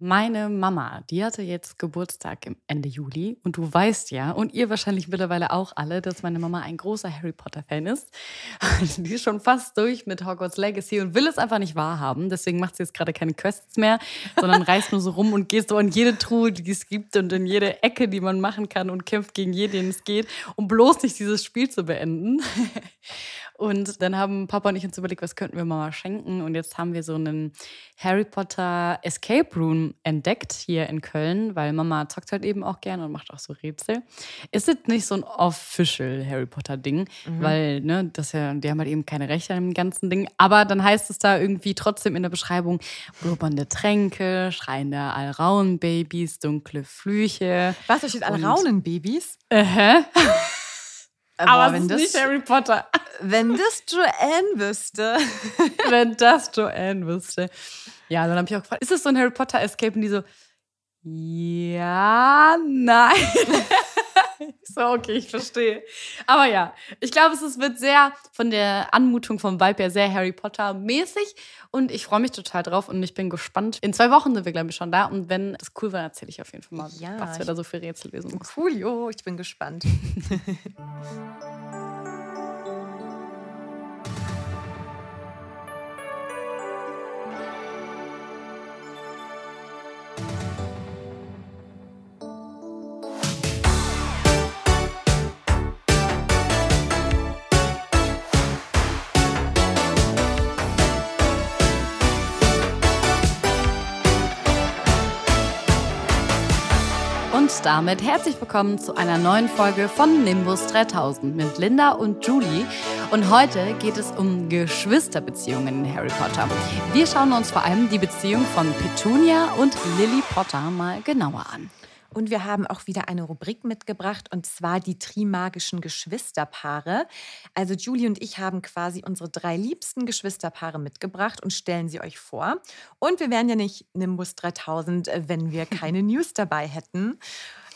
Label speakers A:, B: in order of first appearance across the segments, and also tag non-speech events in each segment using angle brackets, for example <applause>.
A: Meine Mama, die hatte jetzt Geburtstag im Ende Juli und du weißt ja, und ihr wahrscheinlich mittlerweile auch alle, dass meine Mama ein großer Harry Potter-Fan ist. <laughs> Die ist schon fast durch mit Hogwarts Legacy und will es einfach nicht wahrhaben. Deswegen macht sie jetzt gerade keine Quests mehr, sondern reist nur so rum und geht so in jede Truhe, die es gibt und in jede Ecke, die man machen kann und kämpft gegen jeden, den es geht, um bloß nicht dieses Spiel zu beenden. <laughs> Und dann haben Papa und ich uns überlegt, was könnten wir Mama schenken. Und jetzt haben wir so einen Harry Potter Escape Room entdeckt hier in Köln, weil Mama zockt halt eben auch gerne und macht auch so Rätsel. Ist jetzt nicht so ein official Harry Potter Ding, weil, ne, das ja, die haben halt eben keine Rechte an dem ganzen Ding. Aber dann heißt es da irgendwie trotzdem in der Beschreibung blubbernde Tränke, schreiende Alraunbabys, dunkle Flüche.
B: Was, da steht alle
A: Und-
B: Raunenbabys? <laughs>
A: Aber
B: wenn
A: es ist
B: das,
A: nicht Harry Potter.
B: wenn das Joanne wüsste. <laughs>
A: Wenn das Joanne wüsste. Ja, dann habe ich auch gefragt, ist das so ein Harry Potter Escape? Und die so, ja, nein. <laughs> Ich so, okay, ich verstehe. Aber ja, ich glaube, es ist- wird sehr von der Anmutung vom Vibe her sehr Harry Potter mäßig. Und ich freue mich total drauf und ich bin gespannt. In zwei Wochen sind wir, glaube ich, schon da. Und wenn das cool war, erzähle ich auf jeden Fall mal,
B: Ja,
A: was wir da so für Rätsel lösen mussten.
B: Coolio, ich bin gespannt. <laughs>
A: damit herzlich willkommen zu einer neuen Folge von Nimbus 3000 mit Linda und Julie. Und heute geht es um Geschwisterbeziehungen in Harry Potter. Wir schauen uns vor allem die Beziehung von Petunia und Lily Potter mal genauer an.
B: Und wir haben auch wieder eine Rubrik mitgebracht, und zwar die Trimagischen Geschwisterpaare. Also Julie und ich haben quasi unsere drei liebsten Geschwisterpaare mitgebracht und stellen sie euch vor. Und wir wären ja nicht Nimbus 3000, äh, wenn wir keine <laughs> News dabei hätten.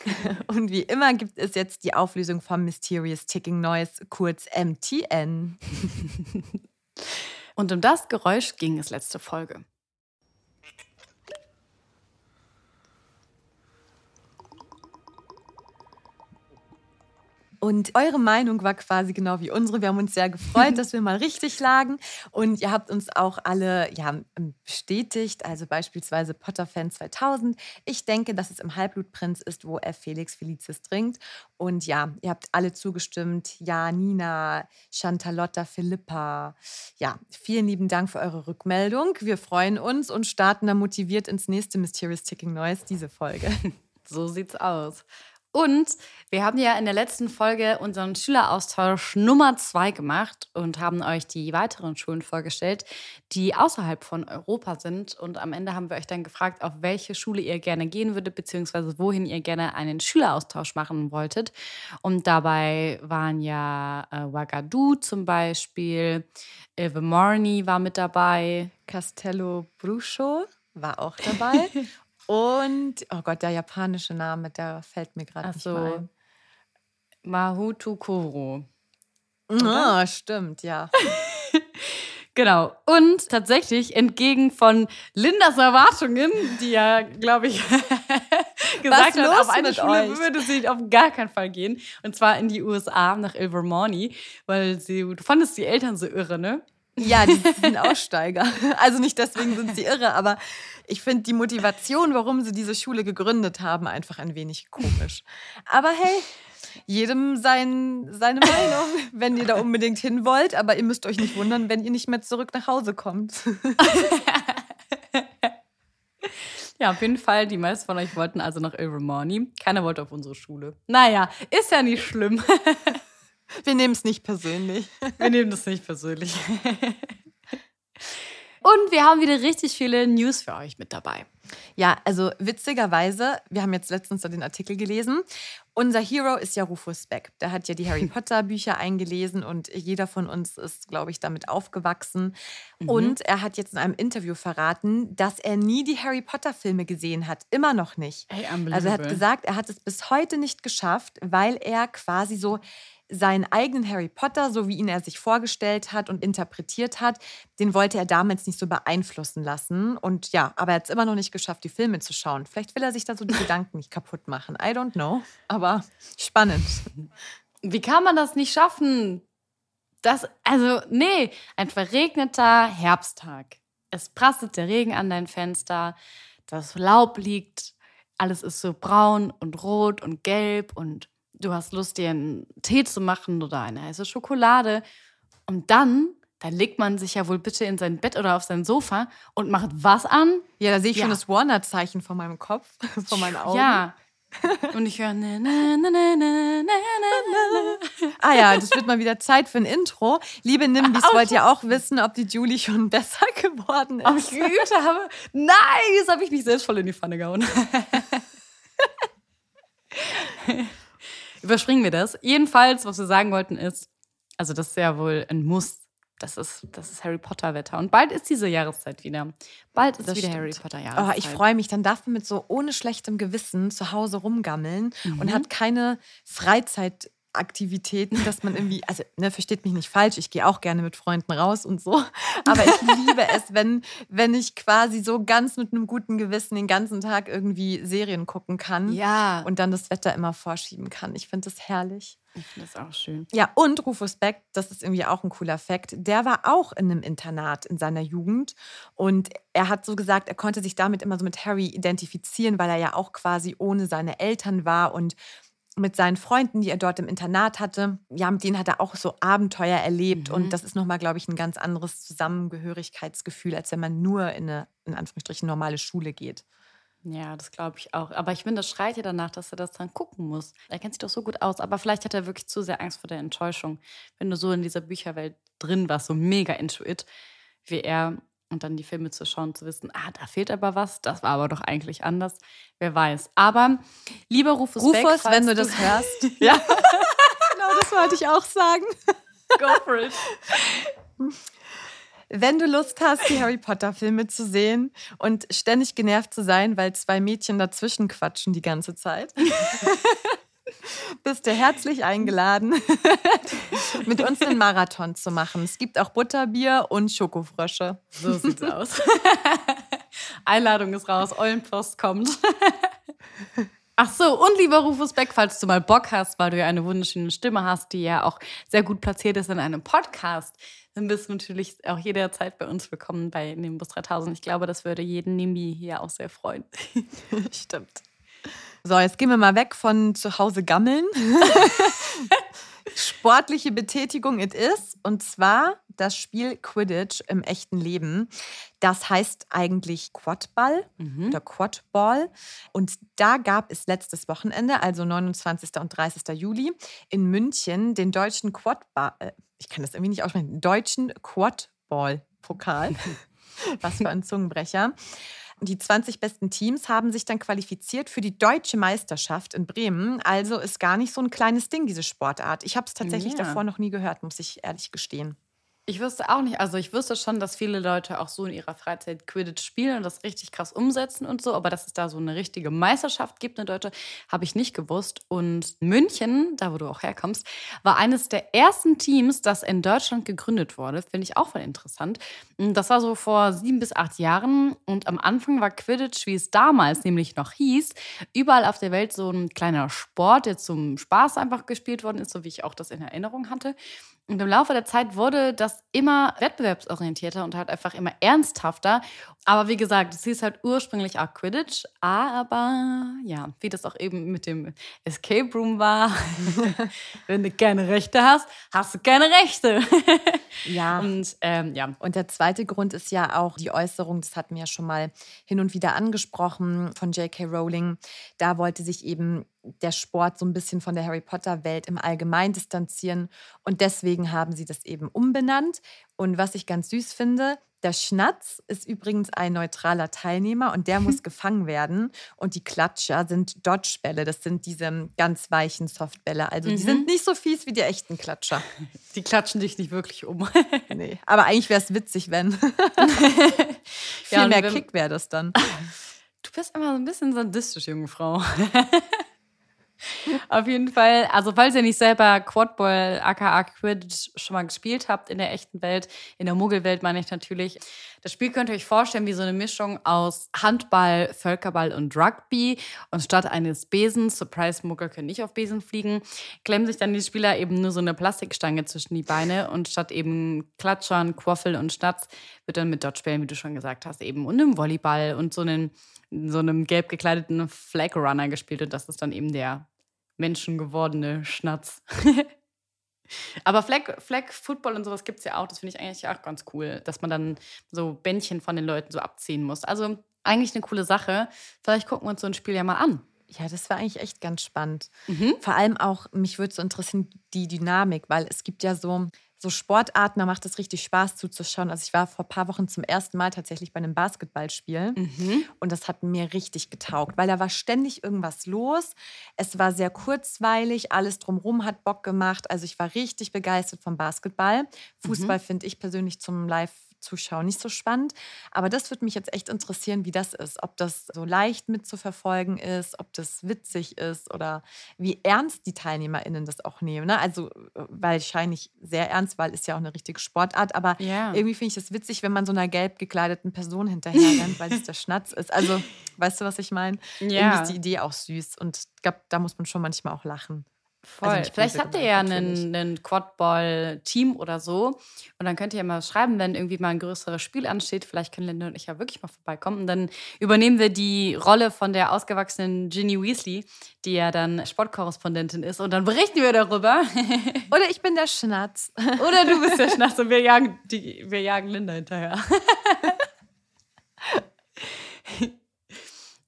B: <laughs> Und wie immer gibt es jetzt die Auflösung vom Mysterious Ticking Noise, kurz MTN. <laughs>
A: Und um das Geräusch ging es letzte Folge.
B: Und eure Meinung war quasi genau wie unsere. Wir haben uns sehr gefreut, <laughs> dass wir mal richtig lagen. Und ihr habt uns auch alle ja, bestätigt, also beispielsweise Potter-Fan 2000. Ich denke, dass es im Halbblutprinz ist, wo er Felix Felicis trinkt. Und ja, ihr habt alle zugestimmt. Ja, Nina, Chantalotta, Philippa. Ja, vielen lieben Dank für eure Rückmeldung. Wir freuen uns und starten dann motiviert ins nächste Mysterious Ticking Noise, diese Folge. <laughs>
A: So sieht's aus. Und wir haben ja in der letzten Folge unseren Schüleraustausch Nummer zwei gemacht und haben euch die weiteren Schulen vorgestellt, die außerhalb von Europa sind. Und am Ende haben wir euch dann gefragt, auf welche Schule ihr gerne gehen würdet, beziehungsweise wohin ihr gerne einen Schüleraustausch machen wolltet. Und dabei waren ja äh, Ouagadougou zum Beispiel, Ilvermorny war mit dabei.
B: Castello Bruscio war auch dabei. <laughs> Und, oh Gott, der japanische Name, der fällt mir gerade nicht
A: so.
B: ein.
A: Mahutu Koro.
B: Ah, stimmt, ja. <laughs>
A: Genau. Und tatsächlich entgegen von Lindas Erwartungen, die ja, glaube ich, <laughs> gesagt hat, auf eine Schule
B: euch?
A: würde sie auf gar keinen Fall gehen. Und zwar in die USA nach Ilvermorny, weil sie, du fandest die Eltern so irre, ne?
B: Ja, die sind Aussteiger. <laughs> Also nicht deswegen sind sie irre, aber ich finde die Motivation, warum sie diese Schule gegründet haben, einfach ein wenig komisch. Aber hey, jedem sein, seine Meinung, <laughs> wenn ihr da unbedingt hin wollt. Aber ihr müsst euch nicht wundern, wenn ihr nicht mehr zurück nach Hause kommt. <laughs>
A: Ja, auf jeden Fall. Die meisten von euch wollten also nach Ilvermorny. Keiner wollte auf unsere Schule. Naja, ist ja nicht schlimm. <laughs>
B: Wir nehmen es nicht persönlich. <laughs>
A: Wir nehmen das nicht persönlich. <laughs> Und wir haben wieder richtig viele News für euch mit dabei.
B: Ja, also witzigerweise, wir haben jetzt letztens den Artikel gelesen. Unser Hero ist ja Rufus Beck. Der hat ja die Harry Potter Bücher eingelesen und jeder von uns ist, glaube ich, damit aufgewachsen. Mhm. Und er hat jetzt in einem Interview verraten, dass er nie die Harry Potter Filme gesehen hat. Immer noch nicht.
A: Hey,
B: also er hat gesagt, er hat es bis heute nicht geschafft, weil er quasi so seinen eigenen Harry Potter, so wie ihn er sich vorgestellt hat und interpretiert hat, den wollte er damals nicht so beeinflussen lassen. Und ja, aber er hat es immer noch nicht geschafft, die Filme zu schauen. Vielleicht will er sich da so die <laughs> Gedanken nicht kaputt machen. I don't know. Aber spannend. <laughs>
A: Wie kann man das nicht schaffen? Das, also, nee, ein verregneter Herbsttag. Es prasselt der Regen an dein Fenster, das Laub liegt, alles ist so braun und rot und gelb und du hast Lust, dir einen Tee zu machen oder eine heiße Schokolade. Und dann, dann legt man sich ja wohl bitte in sein Bett oder auf sein Sofa und macht was an?
B: Ja, da sehe ich ja. schon das Warner-Zeichen vor meinem Kopf, <laughs> vor meinen Augen.
A: Ja. Und ich höre.
B: Ah ja, das wird mal wieder Zeit für ein Intro. Liebe Nimbis, wollt ihr auch wissen, ob die Julie schon besser <laughs> geworden ist?
A: Ob ich geübt habe? Nein, das habe ich mich selbst voll in die Pfanne gehauen. <laughs> Überspringen wir das. Jedenfalls, was wir sagen wollten, ist, also das ist ja wohl ein Muss. Das ist, das ist Harry Potter-Wetter. Und bald ist diese Jahreszeit wieder. Bald ist das wieder stimmt. Harry Potter-Jahreszeit.
B: Oh, ich freue mich. Dann darf man mit so ohne schlechtem Gewissen zu Hause rumgammeln mhm. und hat keine Freizeit Aktivitäten, dass man irgendwie, also ne, versteht mich nicht falsch, ich gehe auch gerne mit Freunden raus und so, aber ich liebe es, wenn, wenn ich quasi so ganz mit einem guten Gewissen den ganzen Tag irgendwie Serien gucken kann
A: ja.
B: und dann das Wetter immer vorschieben kann. Ich finde das herrlich.
A: Ich finde das auch schön.
B: Ja, und Rufus Beck, das ist irgendwie auch ein cooler Fakt, der war auch in einem Internat in seiner Jugend und er hat so gesagt, er konnte sich damit immer so mit Harry identifizieren, weil er ja auch quasi ohne seine Eltern war und mit seinen Freunden, die er dort im Internat hatte, ja, mit denen hat er auch so Abenteuer erlebt. Mhm. Und das ist nochmal, glaube ich, ein ganz anderes Zusammengehörigkeitsgefühl, als wenn man nur in eine, in Anführungsstrichen, normale Schule geht.
A: Ja, das glaube ich auch. Aber ich finde, das schreit ja danach, dass er das dann gucken muss. Er kennt sich doch so gut aus. Aber vielleicht hat er wirklich zu sehr Angst vor der Enttäuschung. Wenn du so in dieser Bücherwelt drin warst, so mega into it, wie er, und dann die Filme zu schauen, zu wissen, ah, da fehlt aber was, das war aber doch eigentlich anders. Wer weiß. Aber lieber Rufus,
B: Rufus Beck, wenn du das hörst. <laughs>
A: ja.
B: genau, das wollte ich auch sagen.
A: Go for it.
B: Wenn du Lust hast, die Harry Potter-Filme zu sehen und ständig genervt zu sein, weil zwei Mädchen dazwischen quatschen die ganze Zeit, <laughs> bist du herzlich eingeladen, <laughs> mit uns einen Marathon zu machen. Es gibt auch Butterbier und Schokofrösche.
A: So sieht's <laughs> aus. Einladung ist raus, Eulenpost kommt. Ach so, und lieber Rufus Beck, falls du mal Bock hast, weil du ja eine wunderschöne Stimme hast, die ja auch sehr gut platziert ist in einem Podcast, dann bist du natürlich auch jederzeit bei uns willkommen bei Nimbus 3000. Ich glaube, das würde jeden Nimi hier auch sehr freuen.
B: Stimmt. So, jetzt gehen wir mal weg von zu Hause gammeln. <laughs> Sportliche Betätigung it is. Und zwar das Spiel Quidditch im echten Leben. Das heißt eigentlich Quadball mhm. oder Quadball. Und da gab es letztes Wochenende, also 29. und 30. Juli, in München den deutschen Quadball, äh, ich kann das irgendwie nicht aussprechen, deutschen Quadball-Pokal. <laughs> Was für ein Zungenbrecher. Die 20 besten Teams haben sich dann qualifiziert für die deutsche Meisterschaft in Bremen. Also ist gar nicht so ein kleines Ding, diese Sportart. Ich habe es tatsächlich ja. davor noch nie gehört, muss ich ehrlich gestehen.
A: Ich wüsste auch nicht. Also ich wüsste schon, dass viele Leute auch so in ihrer Freizeit Quidditch spielen und das richtig krass umsetzen und so. Aber dass es da so eine richtige Meisterschaft gibt, eine deutsche, habe ich nicht gewusst. Und München, da wo du auch herkommst, war eines der ersten Teams, das in Deutschland gegründet wurde. Finde ich auch voll interessant. Das war so vor sieben bis acht Jahren. Und am Anfang war Quidditch, wie es damals nämlich noch hieß, überall auf der Welt so ein kleiner Sport, der zum Spaß einfach gespielt worden ist, so wie ich auch das in Erinnerung hatte. Und im Laufe der Zeit wurde das immer wettbewerbsorientierter und halt einfach immer ernsthafter. Aber wie gesagt, es hieß halt ursprünglich auch Quidditch. Aber ja, wie das auch eben mit dem Escape Room war. <laughs> Wenn du keine Rechte hast, hast du keine Rechte. <laughs>
B: ja.
A: Und ähm, ja.
B: Und der zweite Grund ist ja auch die Äußerung, das hatten wir ja schon mal hin und wieder angesprochen von J.K. Rowling. Da wollte sich eben der Sport so ein bisschen von der Harry Potter-Welt im Allgemeinen distanzieren. Und deswegen haben sie das eben umbenannt. Und was ich ganz süß finde, der Schnatz ist übrigens ein neutraler Teilnehmer und der muss <laughs> gefangen werden. Und die Klatscher sind Dodgebälle. Das sind diese ganz weichen Softbälle. Also die mhm. sind nicht so fies wie die echten Klatscher. <laughs>
A: Die klatschen dich nicht wirklich um. <laughs>
B: nee. Aber eigentlich wäre es witzig, wenn. Viel ja, mehr Kick wäre das dann.
A: Du bist immer so ein bisschen sadistisch, junge Frau. Auf jeden Fall, also falls ihr nicht selber Quadball, aka Quidditch schon mal gespielt habt in der echten Welt, in der Muggelwelt meine ich natürlich, das Spiel könnt ihr euch vorstellen wie so eine Mischung aus Handball, Völkerball und Rugby. Und statt eines Besens, Surprise, Muggel können nicht auf Besen fliegen, klemmen sich dann die Spieler eben nur so eine Plastikstange zwischen die Beine und statt eben Klatschern, Quaffel und Schnatz wird dann mit Dodgebällen, wie du schon gesagt hast, eben und einem Volleyball und so einem, so einem gelb gekleideten Flag Runner gespielt. Und das ist dann eben der menschengewordene Schnatz. <laughs> Aber Flag, Flag Football und sowas gibt es ja auch. Das finde ich eigentlich auch ganz cool, dass man dann so Bändchen von den Leuten so abziehen muss. Also eigentlich eine coole Sache. Vielleicht gucken wir uns so ein Spiel ja mal an.
B: Ja, das war eigentlich echt ganz spannend. Mhm. Vor allem auch, mich würde so interessieren, die Dynamik, weil es gibt ja so, so Sportarten, da macht es richtig Spaß zuzuschauen. Also ich war vor ein paar Wochen zum ersten Mal tatsächlich bei einem Basketballspiel mhm. und das hat mir richtig getaugt, weil da war ständig irgendwas los. Es war sehr kurzweilig, alles drumherum hat Bock gemacht. Also ich war richtig begeistert vom Basketball. Fußball mhm. finde ich persönlich zum Live Zuschauer nicht so spannend. Aber das würde mich jetzt echt interessieren, wie das ist. Ob das so leicht mitzuverfolgen ist, ob das witzig ist oder wie ernst die TeilnehmerInnen das auch nehmen. Ne? Also wahrscheinlich sehr ernst, weil ist ja auch eine richtige Sportart. Aber yeah. irgendwie finde ich es witzig, wenn man so einer gelb gekleideten Person hinterher <laughs> rennt, weil es der Schnatz ist. Also, weißt du, was ich meine? Ja. Irgendwie ist die Idee auch süß. Und ich glaube, da muss man schon manchmal auch lachen.
A: Voll. Also Vielleicht habt ihr ja einen, einen Quadball-Team oder so. Und dann könnt ihr ja mal schreiben, wenn irgendwie mal ein größeres Spiel ansteht. Vielleicht können Linda und ich ja wirklich mal vorbeikommen. Und dann übernehmen wir die Rolle von der ausgewachsenen Ginny Weasley, die ja dann Sportkorrespondentin ist. Und dann berichten wir darüber. <laughs>
B: Oder ich bin der Schnatz.
A: Oder du bist der Schnatz und wir jagen, die, wir jagen Linda hinterher. <laughs>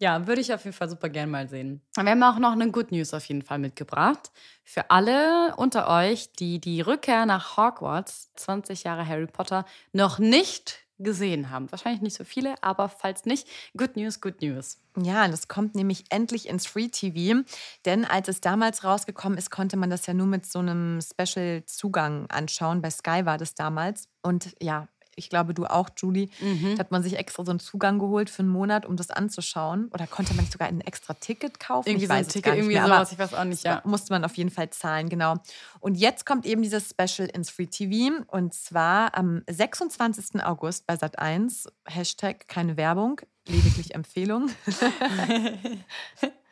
A: Ja, würde ich auf jeden Fall super gern mal sehen. Wir haben auch noch eine Good News auf jeden Fall mitgebracht. Für alle unter euch, die die Rückkehr nach Hogwarts, 20 Jahre Harry Potter, noch nicht gesehen haben. Wahrscheinlich nicht so viele, aber falls nicht, Good News, Good News.
B: Ja, das kommt nämlich endlich ins Free TV, denn als es damals rausgekommen ist, konnte man das ja nur mit so einem Special-Zugang anschauen. Bei Sky war das damals. Und ja, ich glaube, du auch, Julie, mhm. da hat man sich extra so einen Zugang geholt für einen Monat, um das anzuschauen. Oder konnte man nicht sogar ein extra Ticket kaufen?
A: Irgendwie ich weiß so ein Ticket, irgendwie mehr, sowas, ich weiß auch nicht, ja.
B: Musste man auf jeden Fall zahlen, genau. Und jetzt kommt eben dieses Special ins Free TV und zwar am 26. August bei Sat1. Hashtag keine Werbung, lediglich Empfehlung. <laughs> <laughs>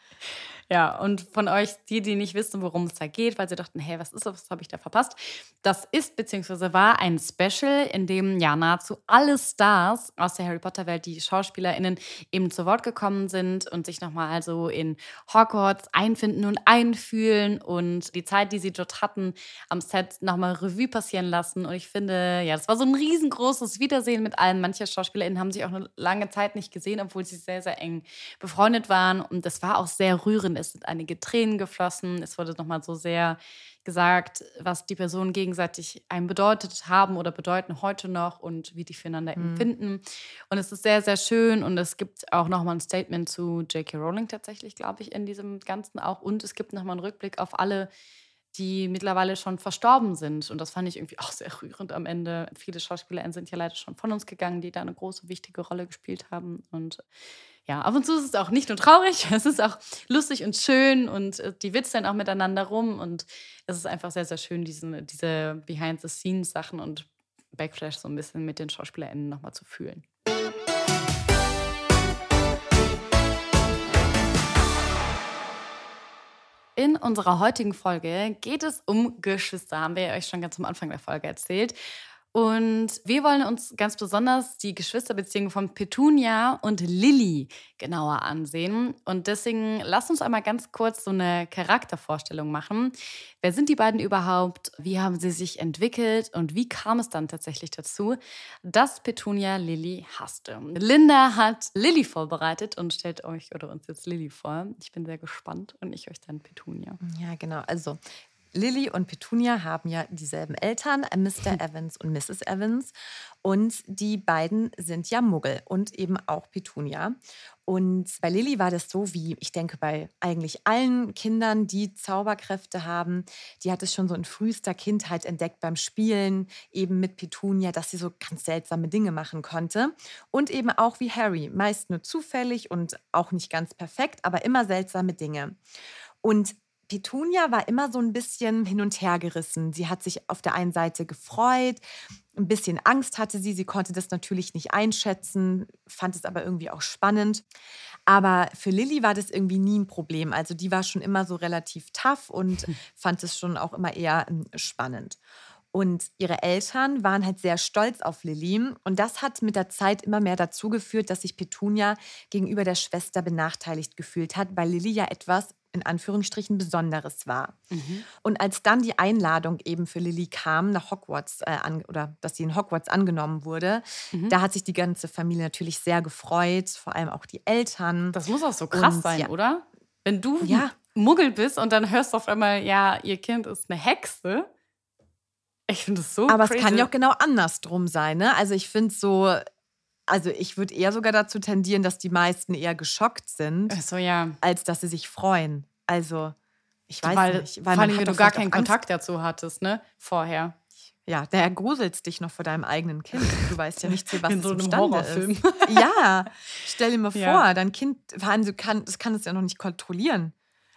A: Ja, und von euch, die, die nicht wissen, worum es da geht, weil sie dachten, hey, was ist das, was habe ich da verpasst? Das ist bzw. war ein Special, in dem ja nahezu alle Stars aus der Harry Potter-Welt, die SchauspielerInnen, eben zu Wort gekommen sind und sich nochmal also in Hogwarts einfinden und einfühlen und die Zeit, die sie dort hatten, am Set nochmal Revue passieren lassen. Und ich finde, ja, das war so ein riesengroßes Wiedersehen mit allen. Manche SchauspielerInnen haben sich auch eine lange Zeit nicht gesehen, obwohl sie sehr, sehr eng befreundet waren. Und das war auch sehr rührend es sind einige Tränen geflossen. Es wurde nochmal so sehr gesagt, was die Personen gegenseitig einem bedeutet haben oder bedeuten heute noch und wie die füreinander mhm. empfinden. Und es ist sehr, sehr schön und es gibt auch nochmal ein Statement zu J.K. Rowling tatsächlich, glaube ich, in diesem Ganzen auch. Und es gibt nochmal einen Rückblick auf alle, die mittlerweile schon verstorben sind. Und das fand ich irgendwie <laughs> auch sehr rührend am Ende. Viele SchauspielerInnen sind ja leider schon von uns gegangen, die da eine große, wichtige Rolle gespielt haben. Und ja, ab und zu ist es auch nicht nur traurig, <laughs> es ist auch lustig und schön und äh, die witzeln auch miteinander rum und es ist einfach sehr, sehr schön, diesen, diese Behind-the-Scenes-Sachen und Backflash so ein bisschen mit den SchauspielerInnen nochmal zu fühlen. In unserer heutigen Folge geht es um Geschwister, haben wir euch schon ganz am Anfang der Folge erzählt. Und wir wollen uns ganz besonders die Geschwisterbeziehungen von Petunia und Lilly genauer ansehen. Und deswegen lasst uns einmal ganz kurz so eine Charaktervorstellung machen. Wer sind die beiden überhaupt? Wie haben sie sich entwickelt? Und wie kam es dann tatsächlich dazu, dass Petunia Lilly hasste? Linda hat Lilly vorbereitet und stellt euch oder uns jetzt Lilly vor. Ich bin sehr gespannt und ich euch dann Petunia.
B: Ja, genau. Also Lily und Petunia haben ja dieselben Eltern, äh, Mr. Evans und Mrs. Evans. Und die beiden sind ja Muggel und eben auch Petunia. Und bei Lily war das so, wie ich denke, bei eigentlich allen Kindern, die Zauberkräfte haben. Die hat es schon so in frühester Kindheit entdeckt beim Spielen, eben mit Petunia, dass sie so ganz seltsame Dinge machen konnte. Und eben auch wie Harry, meist nur zufällig und auch nicht ganz perfekt, aber immer seltsame Dinge. Und Petunia war immer so ein bisschen hin und her gerissen. Sie hat sich auf der einen Seite gefreut, ein bisschen Angst hatte sie. Sie konnte das natürlich nicht einschätzen, fand es aber irgendwie auch spannend. Aber für Lilly war das irgendwie nie ein Problem. Also die war schon immer so relativ tough und <laughs> fand es schon auch immer eher hm, spannend. Und ihre Eltern waren halt sehr stolz auf Lilly. Und das hat mit der Zeit immer mehr dazu geführt, dass sich Petunia gegenüber der Schwester benachteiligt gefühlt hat, weil Lilly ja etwas in Anführungsstrichen Besonderes war. Mhm. Und als dann die Einladung eben für Lilly kam nach Hogwarts äh, an, oder dass sie in Hogwarts angenommen wurde, mhm. da hat sich die ganze Familie natürlich sehr gefreut, vor allem auch die Eltern.
A: Das muss auch so krass und, sein, ja. oder? Wenn du ja. Muggel bist und dann hörst du auf einmal, ja, ihr Kind ist eine Hexe. Ich finde es so
B: Aber
A: crazy.
B: es kann ja auch genau andersrum sein, ne? Also ich finde so, also ich würde eher sogar dazu tendieren, dass die meisten eher geschockt sind,
A: so, ja.
B: als dass sie sich freuen. Also ich weiß
A: weil,
B: nicht.
A: Weil vor allem, wenn du gar keinen Kontakt dazu hattest, ne? Vorher.
B: Ja, der gruselst dich noch vor deinem eigenen Kind. Du weißt ja nicht, <laughs> was
A: In so einem Horrorfilm.
B: ist. <laughs> Ja, stell dir mal vor, ja. dein Kind, du kann, das kann es ja noch nicht kontrollieren.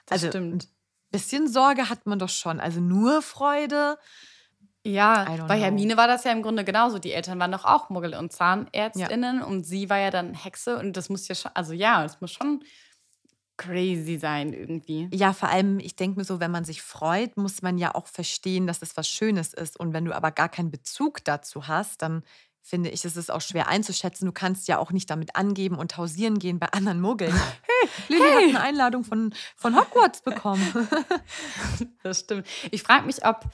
A: Das also, stimmt.
B: Ein bisschen Sorge hat man doch schon. Also nur Freude.
A: Ja, bei Hermine war das ja im Grunde genauso. Die Eltern waren doch auch Muggel und Zahnärztinnen ja. und sie war ja dann Hexe und das muss ja schon, also ja, es muss schon crazy sein irgendwie.
B: Ja, vor allem, ich denke mir so, wenn man sich freut, muss man ja auch verstehen, dass es was Schönes ist. Und wenn du aber gar keinen Bezug dazu hast, dann finde ich, ist es auch schwer einzuschätzen. Du kannst ja auch nicht damit angeben und hausieren gehen bei anderen Muggeln. <laughs> Hey, Lilly hey. hat eine Einladung von, von Hogwarts bekommen. <laughs>
A: das stimmt. Ich frage mich, ob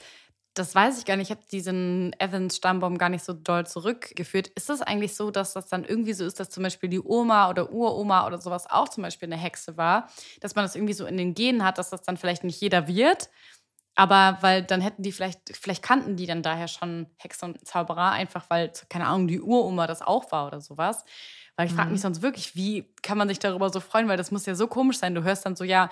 A: das weiß ich gar nicht. Ich habe diesen Evans-Stammbaum gar nicht so doll zurückgeführt. Ist das eigentlich so, dass das dann irgendwie so ist, dass zum Beispiel die Oma oder Uroma oder sowas auch zum Beispiel eine Hexe war? Dass man das irgendwie so in den Genen hat, dass das dann vielleicht nicht jeder wird? Aber weil dann hätten die vielleicht, vielleicht kannten die dann daher schon Hexe und Zauberer, einfach weil, keine Ahnung, die Uroma das auch war oder sowas. Weil ich frage mich mhm. sonst wirklich, wie kann man sich darüber so freuen? Weil das muss ja so komisch sein. Du hörst dann so, ja,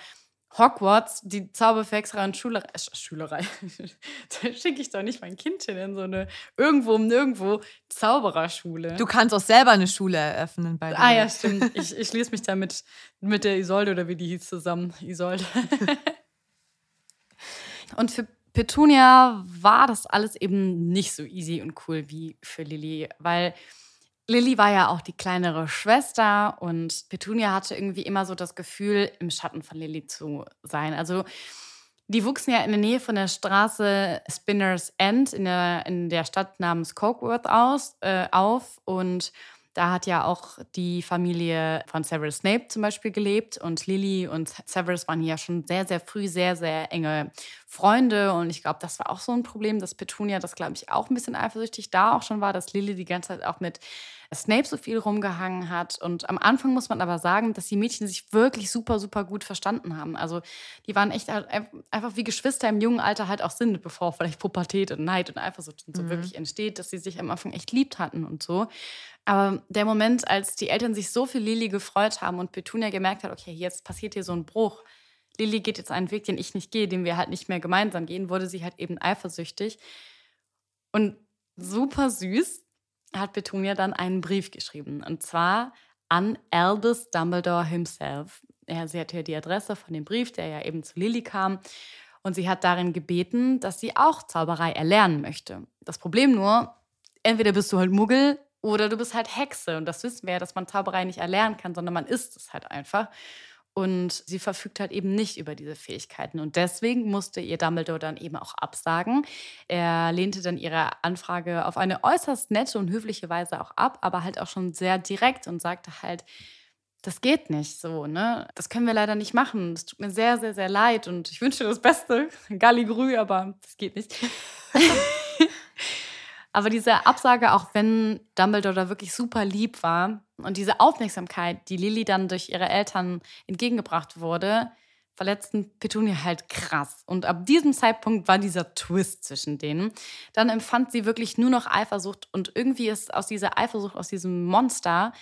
A: Hogwarts, die Zauberfexerei und Schulerei, äh, Schülerei, <laughs> da schicke ich doch nicht mein Kind hin in so eine irgendwo um nirgendwo Zaubererschule.
B: Du kannst auch selber eine Schule eröffnen bei dir.
A: Ah ja, stimmt. Ich, ich schließe mich da mit, mit der Isolde oder wie die hieß zusammen. Isolde. <laughs> und für Petunia war das alles eben nicht so easy und cool wie für Lilly, weil Lilly war ja auch die kleinere Schwester und Petunia hatte irgendwie immer so das Gefühl, im Schatten von Lilly zu sein. Also die wuchsen ja in der Nähe von der Straße Spinners End in der, in der Stadt namens Cokeworth aus, äh, auf und da hat ja auch die Familie von Severus Snape zum Beispiel gelebt und Lily und Severus waren ja schon sehr, sehr früh sehr, sehr enge Freunde und ich glaube, das war auch so ein Problem, dass Petunia das, glaube ich, auch ein bisschen eifersüchtig da auch schon war, dass Lily die ganze Zeit auch mit Snape so viel rumgehangen hat. Und am Anfang muss man aber sagen, dass die Mädchen sich wirklich super, super gut verstanden haben. Also die waren echt halt einfach wie Geschwister im jungen Alter halt auch sind, bevor vielleicht Pubertät und Neid und Eifersucht und so mhm. wirklich entsteht, dass sie sich am Anfang echt liebt hatten und so. Aber der Moment, als die Eltern sich so für Lili gefreut haben und Petunia gemerkt hat, okay, jetzt passiert hier so ein Bruch. Lili geht jetzt einen Weg, den ich nicht gehe, den wir halt nicht mehr gemeinsam gehen, wurde sie halt eben eifersüchtig. Und super süß hat Petunia dann einen Brief geschrieben. Und zwar an Albus Dumbledore himself. Ja, sie hatte ja die Adresse von dem Brief, der ja eben zu Lily kam. Und sie hat darin gebeten, dass sie auch Zauberei erlernen möchte. Das Problem nur, entweder bist du halt Muggel oder du bist halt Hexe. Und das wissen wir ja, dass man Zauberei nicht erlernen kann, sondern man ist es halt einfach. Und sie verfügt halt eben nicht über diese Fähigkeiten. Und deswegen musste ihr Dumbledore dann eben auch absagen. Er lehnte dann ihre Anfrage auf eine äußerst nette und höfliche Weise auch ab, aber halt auch schon sehr direkt und sagte halt, das geht nicht so, ne? Das können wir leider nicht machen. Es tut mir sehr, sehr, sehr leid und ich wünsche dir das Beste. <laughs> Galligrü, aber das geht nicht. <laughs> aber diese Absage, auch wenn Dumbledore da wirklich super lieb war und diese Aufmerksamkeit, die Lily dann durch ihre Eltern entgegengebracht wurde, verletzten Petunia halt krass. Und ab diesem Zeitpunkt war dieser Twist zwischen denen. Dann empfand sie wirklich nur noch Eifersucht und irgendwie ist aus dieser Eifersucht, aus diesem Monster,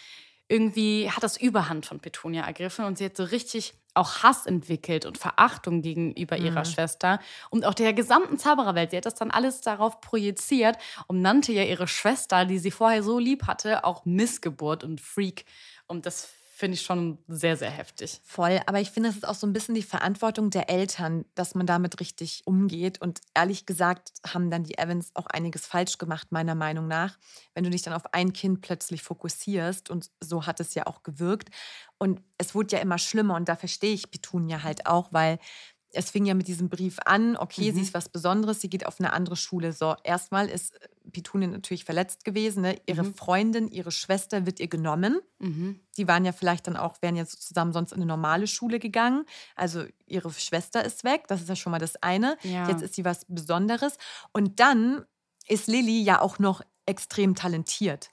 A: irgendwie hat das Überhand von Petunia ergriffen und sie hat so richtig auch Hass entwickelt und Verachtung gegenüber mhm. ihrer Schwester und auch der gesamten Zaubererwelt. Sie hat das dann alles darauf projiziert und nannte ja ihre Schwester, die sie vorher so lieb hatte, auch Missgeburt und Freak. Und das finde ich schon sehr, sehr heftig.
B: Voll, aber ich finde, es ist auch so ein bisschen die Verantwortung der Eltern, dass man damit richtig umgeht. Und ehrlich gesagt haben dann die Evans auch einiges falsch gemacht, meiner Meinung nach, wenn du dich dann auf ein Kind plötzlich fokussierst. Und so hat es ja auch gewirkt. Und es wurde ja immer schlimmer und da verstehe ich Petunia halt auch, weil es fing ja mit diesem Brief an, okay, mhm. sie ist was Besonderes, sie geht auf eine andere Schule. So, erstmal ist äh, Petunia natürlich verletzt gewesen. Ne? Ihre mhm. Freundin, ihre Schwester wird ihr genommen. Mhm. Die waren ja vielleicht dann auch, wären jetzt zusammen sonst in eine normale Schule gegangen. Also ihre Schwester ist weg, das ist ja schon mal das eine. Ja. Jetzt ist sie was Besonderes. Und dann ist Lilly ja auch noch extrem talentiert.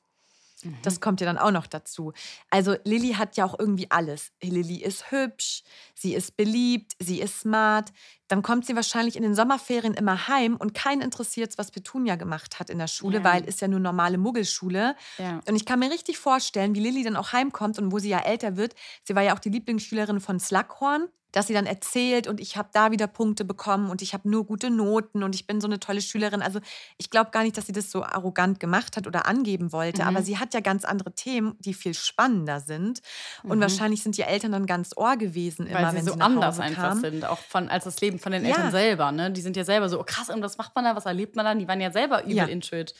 B: Das mhm. kommt ja dann auch noch dazu. Also Lilly hat ja auch irgendwie alles. Lilly ist hübsch, sie ist beliebt, sie ist smart. Dann kommt sie wahrscheinlich in den Sommerferien immer heim und keinen interessiert was Petunia gemacht hat in der Schule, ja. weil ist ja nur normale Muggelschule. Ja. Und ich kann mir richtig vorstellen, wie Lilly dann auch heimkommt und wo sie ja älter wird. Sie war ja auch die Lieblingsschülerin von Slughorn dass sie dann erzählt und ich habe da wieder Punkte bekommen und ich habe nur gute Noten und ich bin so eine tolle Schülerin. Also ich glaube gar nicht, dass sie das so arrogant gemacht hat oder angeben wollte, mhm. aber sie hat ja ganz andere Themen, die viel spannender sind. Und mhm. wahrscheinlich sind die Eltern dann ganz ohr gewesen,
A: Weil
B: immer
A: sie
B: wenn
A: so
B: sie
A: nach anders Hause einfach sind, auch von, als das Leben von den Eltern ja. selber. Ne? Die sind ja selber so, oh krass, und was macht man da, was erlebt man da? Die waren ja selber übel ja. in Schuld.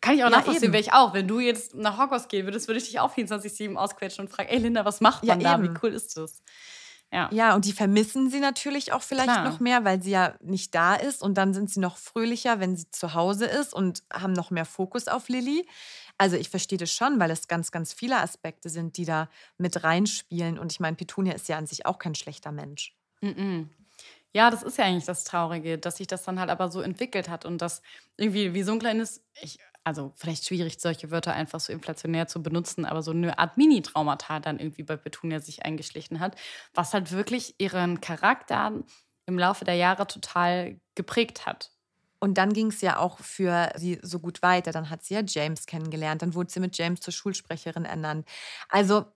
A: Kann ich auch ja, nachvollziehen, wäre ich auch. Wenn du jetzt nach Hogwarts gehen würdest, würde ich dich auch 24-7 ausquetschen und fragen, ey Linda, was macht man ja, da? Eben. Wie cool ist das?
B: Ja. ja, und die vermissen sie natürlich auch vielleicht Klar. noch mehr, weil sie ja nicht da ist. Und dann sind sie noch fröhlicher, wenn sie zu Hause ist und haben noch mehr Fokus auf Lilly. Also ich verstehe das schon, weil es ganz, ganz viele Aspekte sind, die da mit reinspielen. Und ich meine, Petunia ist ja an sich auch kein schlechter Mensch. Mm
A: -mm. Ja, das ist ja eigentlich das Traurige, dass sich das dann halt aber so entwickelt hat und das irgendwie wie so ein kleines, ich also vielleicht schwierig, solche Wörter einfach so inflationär zu benutzen, aber so eine Art Mini-Traumata dann irgendwie bei Petunia sich eingeschlichen hat, was halt wirklich ihren Charakter im Laufe der Jahre total geprägt hat.
B: Und dann ging es ja auch für sie so gut weiter. Dann hat sie ja James kennengelernt. Dann wurde sie mit James zur Schulsprecherin ernannt. Also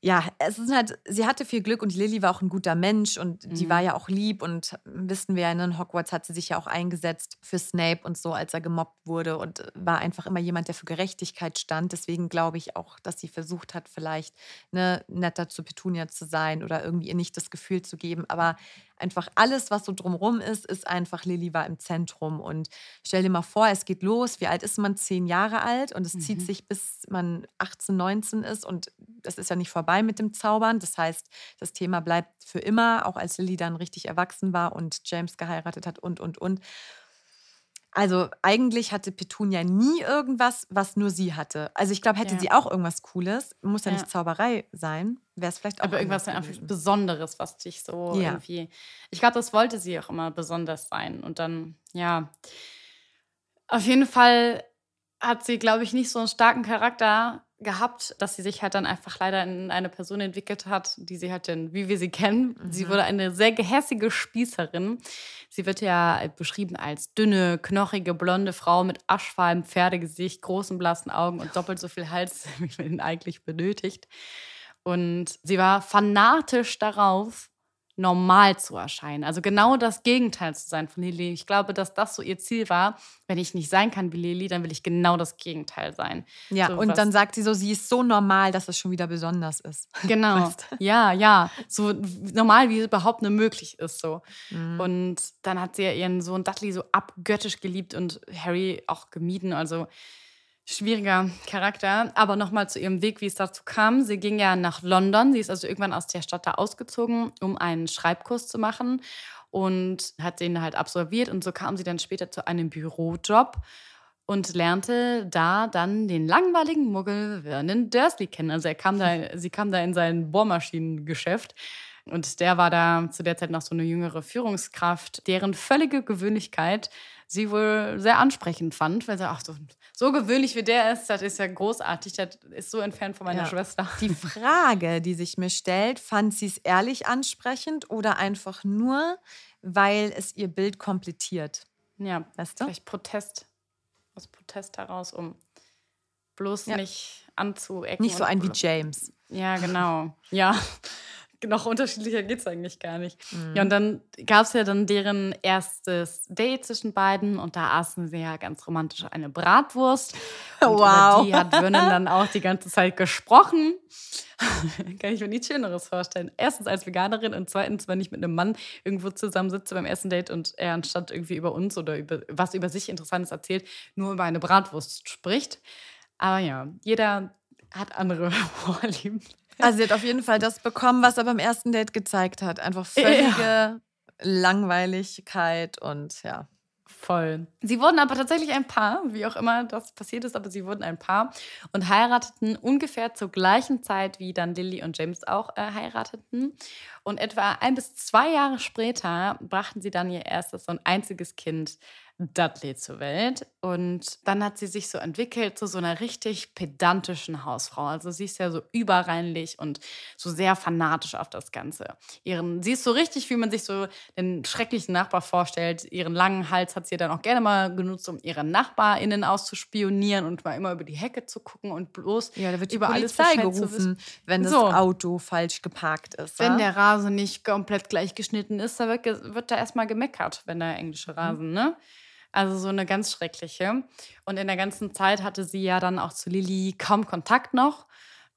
B: ja, es ist halt, sie hatte viel Glück und Lilly war auch ein guter Mensch und mhm. die war ja auch lieb und wissen wir ja, in Hogwarts hat sie sich ja auch eingesetzt für Snape und so, als er gemobbt wurde und war einfach immer jemand, der für Gerechtigkeit stand. Deswegen glaube ich auch, dass sie versucht hat, vielleicht ne, netter zu Petunia zu sein oder irgendwie ihr nicht das Gefühl zu geben. Aber einfach alles, was so drumrum ist, ist einfach, Lilly war im Zentrum. Und stell dir mal vor, es geht los. Wie alt ist man? Zehn Jahre alt und es mhm. zieht sich, bis man 18, 19 ist. Und das ist ja nicht vorbei mit dem Zaubern. Das heißt, das Thema bleibt für immer, auch als Lilly dann richtig erwachsen war und James geheiratet hat und, und, und. Also eigentlich hatte Petunia nie irgendwas, was nur sie hatte. Also ich glaube, hätte ja. sie auch irgendwas Cooles, muss ja, ja. nicht Zauberei sein, wäre es vielleicht auch.
A: Aber irgendwas einfach Besonderes, was dich so ja. irgendwie. Ich glaube, das wollte sie auch immer besonders sein. Und dann, ja. Auf jeden Fall hat sie, glaube ich, nicht so einen starken Charakter gehabt, dass sie sich halt dann einfach leider in eine Person entwickelt hat, die sie halt dann, wie wir sie kennen. Mhm. Sie wurde eine sehr gehässige Spießerin. Sie wird ja beschrieben als dünne, knochige, blonde Frau mit aschfahlem Pferdegesicht, großen blassen Augen und doppelt so viel Hals, <laughs> wie man ihn eigentlich benötigt. Und sie war fanatisch darauf, normal zu erscheinen. Also genau das Gegenteil zu sein von Lili. Ich glaube, dass das so ihr Ziel war. Wenn ich nicht sein kann wie Lili, dann will ich genau das Gegenteil sein.
B: Ja,
A: so,
B: und dann sagt sie so, sie ist so normal, dass es schon wieder besonders ist. <laughs>
A: Genau. Weißt? Ja, ja. So normal, wie es überhaupt nur möglich ist. So. Mhm. Und dann hat sie ja ihren Sohn Dudley so abgöttisch geliebt und Harry auch gemieden. Also Schwieriger Charakter. Aber nochmal zu ihrem Weg, wie es dazu kam. Sie ging ja nach London. Sie ist also irgendwann aus der Stadt da ausgezogen, um einen Schreibkurs zu machen und hat den halt absolviert. Und so kam sie dann später zu einem Bürojob und lernte da dann den langweiligen Muggel Vernon Dursley kennen. Also er kam da, sie kam da in sein Bohrmaschinengeschäft und der war da zu der Zeit noch so eine jüngere Führungskraft, deren völlige Gewöhnlichkeit sie wohl sehr ansprechend fand, weil sie auch so, so gewöhnlich wie der ist, das ist ja großartig, das ist so entfernt von meiner ja. Schwester.
B: Die Frage, die sich mir stellt, fand sie es ehrlich ansprechend oder einfach nur, weil es ihr Bild komplettiert?
A: Ja, weißt du? vielleicht Protest aus Protest heraus, um bloß ja. nicht anzuecken.
B: Nicht so ein wie James.
A: Ja, genau. Ja. Noch unterschiedlicher geht es eigentlich gar nicht. Mhm. Ja, und dann gab es ja dann deren erstes Date zwischen beiden und da aßen sie ja ganz romantisch eine Bratwurst. <laughs> Und wow. Über die hat Vernon dann <laughs> auch die ganze Zeit gesprochen. <laughs> Kann ich mir nichts Schöneres vorstellen. Erstens als Veganerin und zweitens, wenn ich mit einem Mann irgendwo zusammensitze beim ersten Date und er anstatt irgendwie über uns oder über was über sich Interessantes erzählt, nur über eine Bratwurst spricht. Aber ja, jeder hat andere Vorlieben.
B: Also sie hat auf jeden Fall das bekommen, was er beim ersten Date gezeigt hat. Einfach völlige ja. Langweiligkeit und ja.
A: Voll. Sie wurden aber tatsächlich ein Paar, wie auch immer das passiert ist, aber sie wurden ein Paar und heirateten ungefähr zur gleichen Zeit, wie dann Lily und James auch äh, heirateten. Und etwa ein bis zwei Jahre später brachten sie dann ihr erstes und einziges Kind Dudley zur Welt. Und dann hat sie sich so entwickelt zu so einer richtig pedantischen Hausfrau. Also sie ist ja so überreinlich und so sehr fanatisch auf das Ganze. Ihren, sie ist so richtig, wie man sich so den schrecklichen Nachbar vorstellt. Ihren langen Hals hat sie dann auch gerne mal genutzt, um ihre NachbarInnen auszuspionieren und mal immer über die Hecke zu gucken und bloß
B: ja, da wird über alles gerufen, wenn das so. Auto falsch geparkt ist.
A: Wenn ja? der Rasen nicht komplett gleich geschnitten ist, da wird, wird da erstmal gemeckert, wenn der englische Rasen, mhm. ne? Also so eine ganz schreckliche. Und in der ganzen Zeit hatte sie ja dann auch zu Lilly kaum Kontakt noch.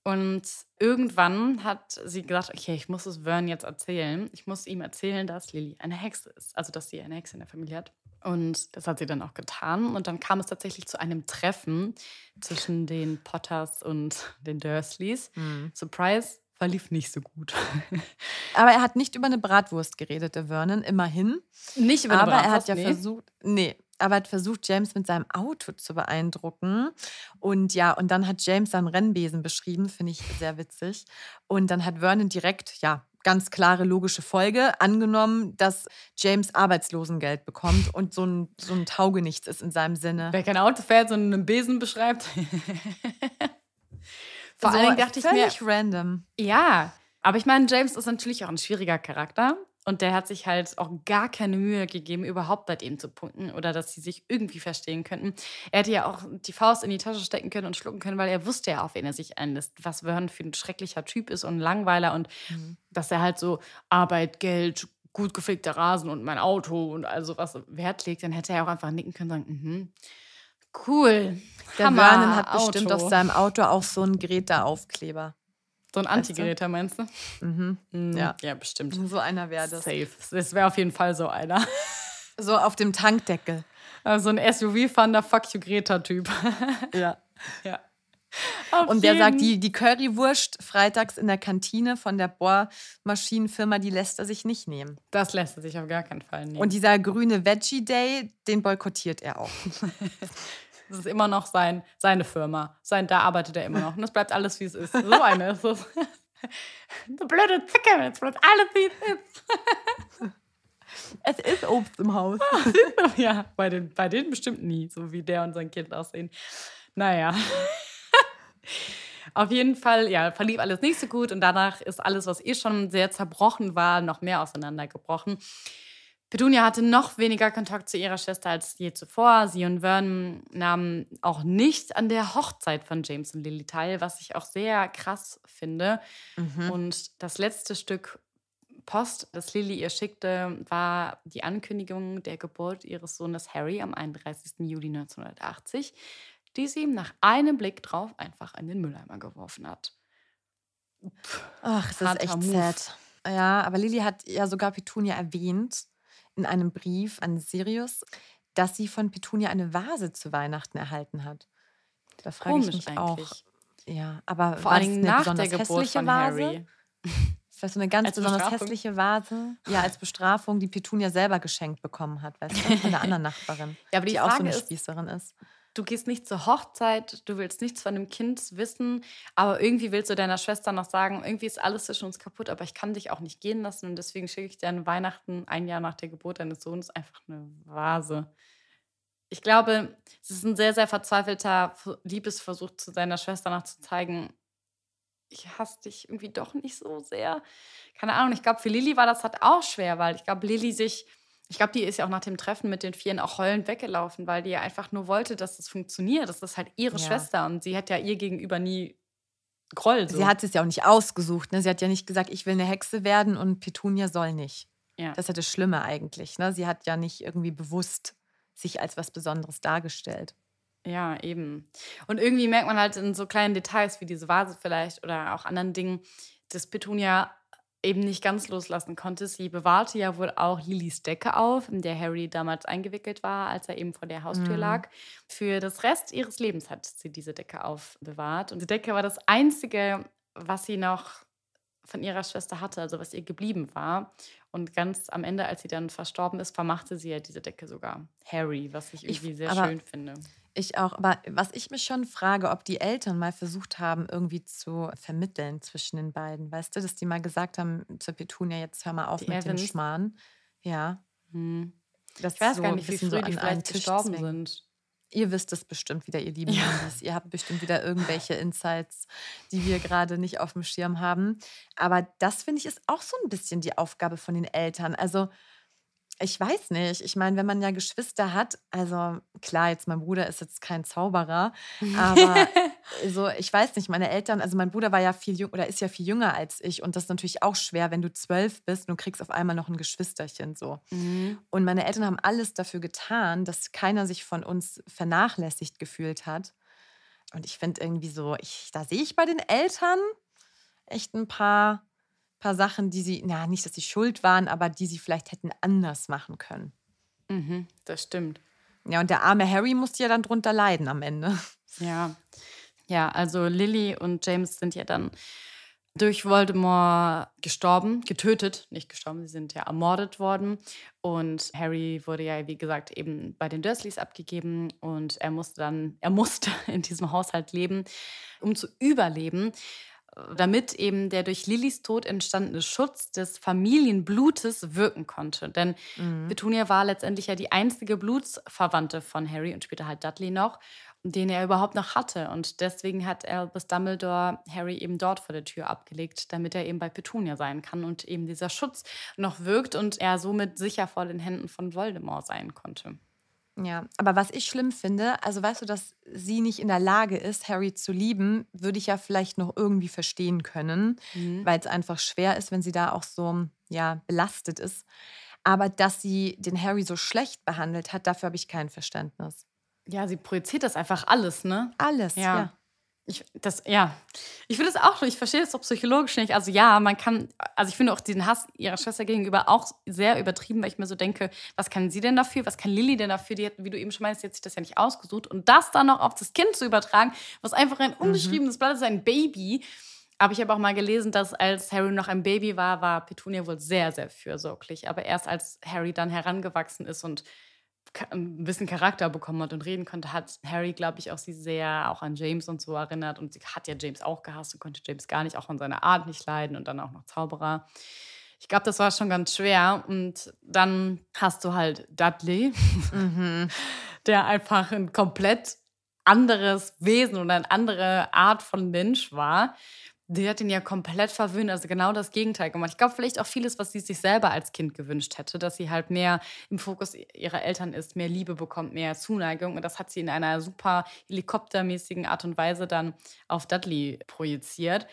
A: Und irgendwann hat sie gesagt, okay, ich muss es Vern jetzt erzählen. Ich muss ihm erzählen, dass Lilly eine Hexe ist. Also, dass sie eine Hexe in der Familie hat. Und das hat sie dann auch getan. Und dann kam es tatsächlich zu einem Treffen zwischen den Potters und den Dursleys. Mhm. Surprise, verlief nicht so gut. <laughs>
B: Aber er hat nicht über eine Bratwurst geredet, der Vernon, immerhin.
A: Nicht über eine
B: aber
A: Bratwurst.
B: Aber er hat ja nee. versucht, nee, aber hat versucht, James mit seinem Auto zu beeindrucken. Und ja, und dann hat James seinen Rennbesen beschrieben, finde ich sehr witzig. Und dann hat Vernon direkt, ja, ganz klare logische Folge angenommen, dass James Arbeitslosengeld bekommt und so ein, so ein Taugenichts ist in seinem Sinne.
A: Wer kein Auto fährt, sondern einen Besen beschreibt. <laughs>
B: Vor so, allen Dingen dachte ich mir. random.
A: Ja, aber ich meine, James ist natürlich auch ein schwieriger Charakter. Und der hat sich halt auch gar keine Mühe gegeben, überhaupt bei dem zu punkten oder dass sie sich irgendwie verstehen könnten. Er hätte ja auch die Faust in die Tasche stecken können und schlucken können, weil er wusste ja, auf wen er sich einlässt. Was Vern für ein schrecklicher Typ ist und ein Langweiler und mhm. dass er halt so Arbeit, Geld, gut gepflegter Rasen und mein Auto und also was Wert legt, dann hätte er auch einfach nicken können und sagen, mhm. Cool.
B: Der Hammer, Vernon hat bestimmt Auto. auf seinem Auto auch so ein Greta-Aufkleber.
A: So ein Anti-Greta, meinst du?
B: Mhm.
A: mhm. Ja. ja, bestimmt.
B: So einer wäre das.
A: Safe. Das wäre auf jeden Fall so einer. <laughs>
B: So auf dem Tankdeckel.
A: Also ein SUV-fahrender Fuck you Greta-Typ.
B: Ja. <laughs>
A: ja.
B: Auf und der sagt, die, die Currywurst freitags in der Kantine von der Bohrmaschinenfirma, die lässt er sich nicht nehmen.
A: Das lässt er sich auf gar keinen Fall nehmen.
B: Und dieser grüne Veggie Day, den boykottiert er auch. <laughs>
A: Das ist immer noch sein, seine Firma. Sein, da arbeitet er immer noch. Und es bleibt alles, wie es ist. So eine ist es. <laughs> Du blöde Zicke, jetzt bleibt alles, wie es ist.
B: Es ist Obst im Haus. <laughs>
A: ja, bei, den, bei denen bestimmt nie, so wie der und sein Kind aussehen. Naja. Auf jeden Fall, ja, verlief alles nicht so gut und danach ist alles, was eh schon sehr zerbrochen war, noch mehr auseinandergebrochen. Petunia hatte noch weniger Kontakt zu ihrer Schwester als je zuvor. Sie und Vernon nahmen auch nicht an der Hochzeit von James und Lily teil, was ich auch sehr krass finde. Mhm. Und das letzte Stück Post, das Lily ihr schickte, war die Ankündigung der Geburt ihres Sohnes Harry am 31. Juli 1980, die sie ihm nach einem Blick drauf einfach in den Mülleimer geworfen hat.
B: Ach, das ist echt Move. sad. Ja, aber Lily hat ja sogar Petunia erwähnt in einem Brief an Sirius, dass sie von Petunia eine Vase zu Weihnachten erhalten hat. Da frage ich mich eigentlich. auch. Ja, aber
A: vor allem nach der Geburt von
B: Vase?
A: Harry. <laughs>
B: Vielleicht so eine ganz als besonders Bestrafung? hässliche Vase. Ja, als Bestrafung, die Petunia selber geschenkt bekommen hat, weißt du, von einer <laughs> anderen Nachbarin.
A: ja, aber die,
B: die auch so eine
A: ist,
B: Spießerin ist.
A: Du gehst nicht zur Hochzeit, du willst nichts von dem Kind wissen, aber irgendwie willst du deiner Schwester noch sagen, irgendwie ist alles zwischen uns kaputt, aber ich kann dich auch nicht gehen lassen und deswegen schicke ich dir an Weihnachten, ein Jahr nach der Geburt deines Sohnes, einfach eine Vase. Ich glaube, es ist ein sehr, sehr verzweifelter Liebesversuch zu seiner Schwester noch zu zeigen, ich hasse dich irgendwie doch nicht so sehr. Keine Ahnung, ich glaube, für Lilly war das halt auch schwer, weil ich glaube, Lilly sich ich glaube, die ist ja auch nach dem Treffen mit den Vieren auch heulend weggelaufen, weil die ja einfach nur wollte, dass das funktioniert. Das ist halt ihre ja. Schwester und sie hat ja ihr gegenüber nie Groll. So.
B: Sie hat es ja auch nicht ausgesucht. Ne? Sie hat ja nicht gesagt, ich will eine Hexe werden und Petunia soll nicht. Ja. Das ist ja das Schlimme eigentlich. Ne? Sie hat ja nicht irgendwie bewusst sich als was Besonderes dargestellt.
A: Ja, eben. Und irgendwie merkt man halt in so kleinen Details wie diese Vase vielleicht oder auch anderen Dingen, dass Petunia eben nicht ganz loslassen konnte. Sie bewahrte ja wohl auch Lillys Decke auf, in der Harry damals eingewickelt war, als er eben vor der Haustür mhm. lag. Für das Rest ihres Lebens hat sie diese Decke aufbewahrt. Und die Decke war das Einzige, was sie noch von ihrer Schwester hatte, also was ihr geblieben war. Und ganz am Ende, als sie dann verstorben ist, vermachte sie ja diese Decke sogar Harry, was ich irgendwie ich, sehr schön finde.
B: Ich auch. Aber was ich mich schon frage, ob die Eltern mal versucht haben, irgendwie zu vermitteln zwischen den beiden. Weißt du, dass die mal gesagt haben zur Petunia, jetzt hör mal auf die mit Evans. dem Schmarrn. Ja.
A: Hm. Das ich weiß so gar nicht, wie früh so die vielleicht gestorben zwingen. sind.
B: Ihr wisst es bestimmt wieder, ihr lieben ja. Ihr habt bestimmt wieder irgendwelche Insights, die wir gerade nicht auf dem Schirm haben. Aber das, finde ich, ist auch so ein bisschen die Aufgabe von den Eltern. Also ich weiß nicht. Ich meine, wenn man ja Geschwister hat, also klar, jetzt mein Bruder ist jetzt kein Zauberer, aber <laughs> so, ich weiß nicht, meine Eltern, also mein Bruder war ja viel jünger oder ist ja viel jünger als ich und das ist natürlich auch schwer, wenn du zwölf bist und du kriegst auf einmal noch ein Geschwisterchen so. Mhm. Und meine Eltern haben alles dafür getan, dass keiner sich von uns vernachlässigt gefühlt hat. Und ich finde irgendwie so, ich, da sehe ich bei den Eltern echt ein paar paar Sachen, die sie, na, nicht, dass sie schuld waren, aber die sie vielleicht hätten anders machen können.
A: Mhm, das stimmt.
B: Ja, und der arme Harry musste ja dann drunter leiden am Ende. <laughs>
A: Ja. Ja, also Lily und James sind ja dann durch Voldemort gestorben, getötet, nicht gestorben, sie sind ja ermordet worden. Und Harry wurde ja, wie gesagt, eben bei den Dursleys abgegeben und er musste dann, er musste <laughs> in diesem Haushalt leben, um zu überleben damit eben der durch Lillys Tod entstandene Schutz des Familienblutes wirken konnte. Denn mhm. Petunia war letztendlich ja die einzige Blutsverwandte von Harry und später halt Dudley noch, den er überhaupt noch hatte. Und deswegen hat Albus Dumbledore Harry eben dort vor der Tür abgelegt, damit er eben bei Petunia sein kann und eben dieser Schutz noch wirkt und er somit sicher vor den Händen von Voldemort sein konnte.
B: Ja, aber was ich schlimm finde, also weißt du, dass sie nicht in der Lage ist, Harry zu lieben, würde ich ja vielleicht noch irgendwie verstehen können, mhm. weil es einfach schwer ist, wenn sie da auch so ja, belastet ist. Aber dass sie den Harry so schlecht behandelt hat, dafür habe ich kein Verständnis.
A: Ja, sie projiziert das einfach alles, ne?
B: Alles, ja. ja.
A: Ich, das, ja, ich finde es auch, ich verstehe das doch psychologisch nicht. Also ja, man kann, also ich finde auch diesen Hass ihrer Schwester gegenüber auch sehr übertrieben, weil ich mir so denke, was kann sie denn dafür, was kann Lilly denn dafür? Die hat, wie du eben schon meinst, die hat sich das ja nicht ausgesucht. Und das dann noch auf das Kind zu übertragen, was einfach ein unbeschriebenes mhm. Blatt ist, ein Baby. Aber ich habe auch mal gelesen, dass als Harry noch ein Baby war, war Petunia wohl sehr, sehr fürsorglich. Aber erst als Harry dann herangewachsen ist und ein bisschen Charakter bekommen hat und reden konnte, hat Harry, glaube ich, auch sie sehr auch an James und so erinnert. Und sie hat ja James auch gehasst und konnte James gar nicht, auch an seiner Art nicht leiden und dann auch noch Zauberer. Ich glaube, das war schon ganz schwer. Und dann hast du halt Dudley, mhm. <laughs> der einfach ein komplett anderes Wesen und eine andere Art von Mensch war die hat ihn ja komplett verwöhnt, also genau das Gegenteil gemacht. Ich glaube, vielleicht auch vieles, was sie sich selber als Kind gewünscht hätte, dass sie halt mehr im Fokus ihrer Eltern ist, mehr Liebe bekommt, mehr Zuneigung. Und das hat sie in einer super helikoptermäßigen Art und Weise dann auf Dudley projiziert.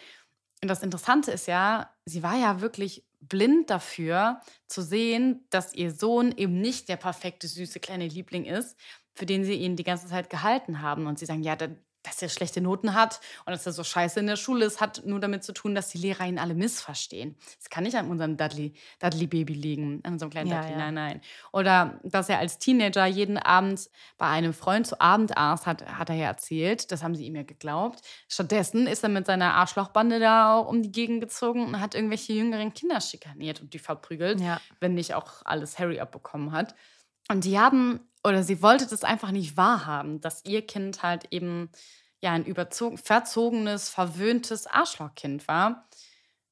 A: Und das Interessante ist ja, sie war ja wirklich blind dafür zu sehen, dass ihr Sohn eben nicht der perfekte, süße kleine Liebling ist, für den sie ihn die ganze Zeit gehalten haben. Und sie sagen, ja, dass er schlechte Noten hat und dass er so scheiße in der Schule ist, hat nur damit zu tun, dass die Lehrer ihn alle missverstehen. Das kann nicht an unserem Dudley, Dudley Baby liegen, an unserem kleinen
B: Ja,
A: Dudley,
B: ja.
A: nein, nein. Oder dass er als Teenager jeden Abend bei einem Freund zu Abend aß, hat, hat er ja erzählt. Das haben sie ihm ja geglaubt. Stattdessen ist er mit seiner Arschlochbande da auch um die Gegend gezogen und hat irgendwelche jüngeren Kinder schikaniert und die verprügelt,
B: Ja.
A: wenn nicht auch alles Harry abbekommen hat. Und die haben, oder sie wollte das einfach nicht wahrhaben, dass ihr Kind halt eben ja ein überzogen, verzogenes, verwöhntes Arschlochkind war.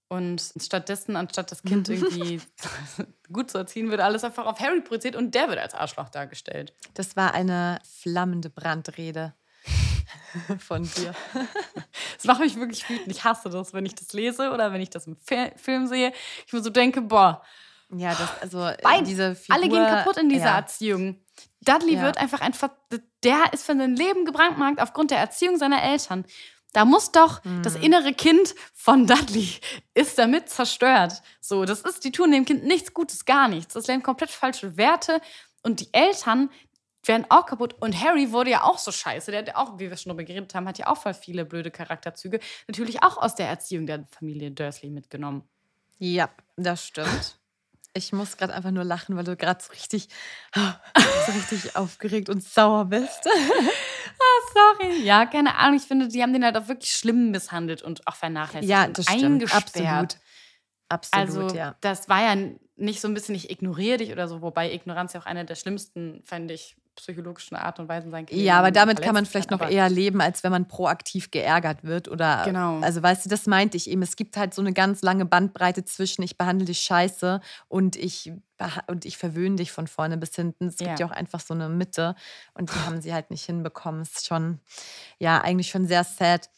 A: Und stattdessen, anstatt das Kind irgendwie <laughs> gut zu erziehen, wird alles einfach auf Harry projiziert und der wird als Arschloch dargestellt.
B: Das war eine flammende Brandrede <laughs> von dir. <laughs>
A: Das macht mich wirklich wütend. Ich hasse das, wenn ich das lese oder wenn ich das im Fi- Film sehe. Ich mir so denke, boah,
B: Ja, das, also äh,
A: Beide.
B: diese Figur.
A: alle gehen kaputt in dieser
B: ja.
A: Erziehung. Dudley
B: Ja.
A: wird einfach einfach, der ist für sein Leben gebrandmarkt aufgrund der Erziehung seiner Eltern. Da muss doch das
B: Mhm.
A: innere Kind von Dudley ist damit zerstört. So, das ist, die tun dem Kind nichts Gutes, gar nichts. Das lernt komplett falsche Werte und die Eltern werden auch kaputt. Und Harry wurde ja auch so scheiße. Der hat ja auch, wie wir schon drüber geredet haben, hat ja auch voll viele blöde Charakterzüge. Natürlich auch aus der Erziehung der Familie Dursley mitgenommen.
B: Ja, das stimmt. Ich muss gerade einfach nur lachen, weil du gerade so richtig, <laughs> so richtig aufgeregt und sauer bist. <laughs>
A: Sorry. Ja, keine Ahnung. Ich finde, die haben den halt auch wirklich schlimm misshandelt und auch vernachlässigt.
B: Ja,
A: und
B: das stimmt.
A: eingesperrt.
B: Absolut. Absolut,
A: Also,
B: ja.
A: das war ja nicht so ein bisschen, ich ignoriere dich oder so, wobei Ignoranz ja auch eine der schlimmsten, fände ich, psychologischen Art und Weisen sein kann.
B: Ja, aber damit kann man vielleicht
A: hat,
B: noch eher leben, als wenn man proaktiv geärgert wird oder.
A: Genau.
B: Also, weißt du, das meinte ich eben. Es gibt halt so eine ganz lange Bandbreite zwischen, ich behandle dich scheiße und ich, und ich verwöhne dich von vorne bis hinten. Es gibt
A: Ja.
B: ja auch einfach so eine Mitte und die haben sie halt nicht hinbekommen. Ist schon, ja, eigentlich schon sehr sad.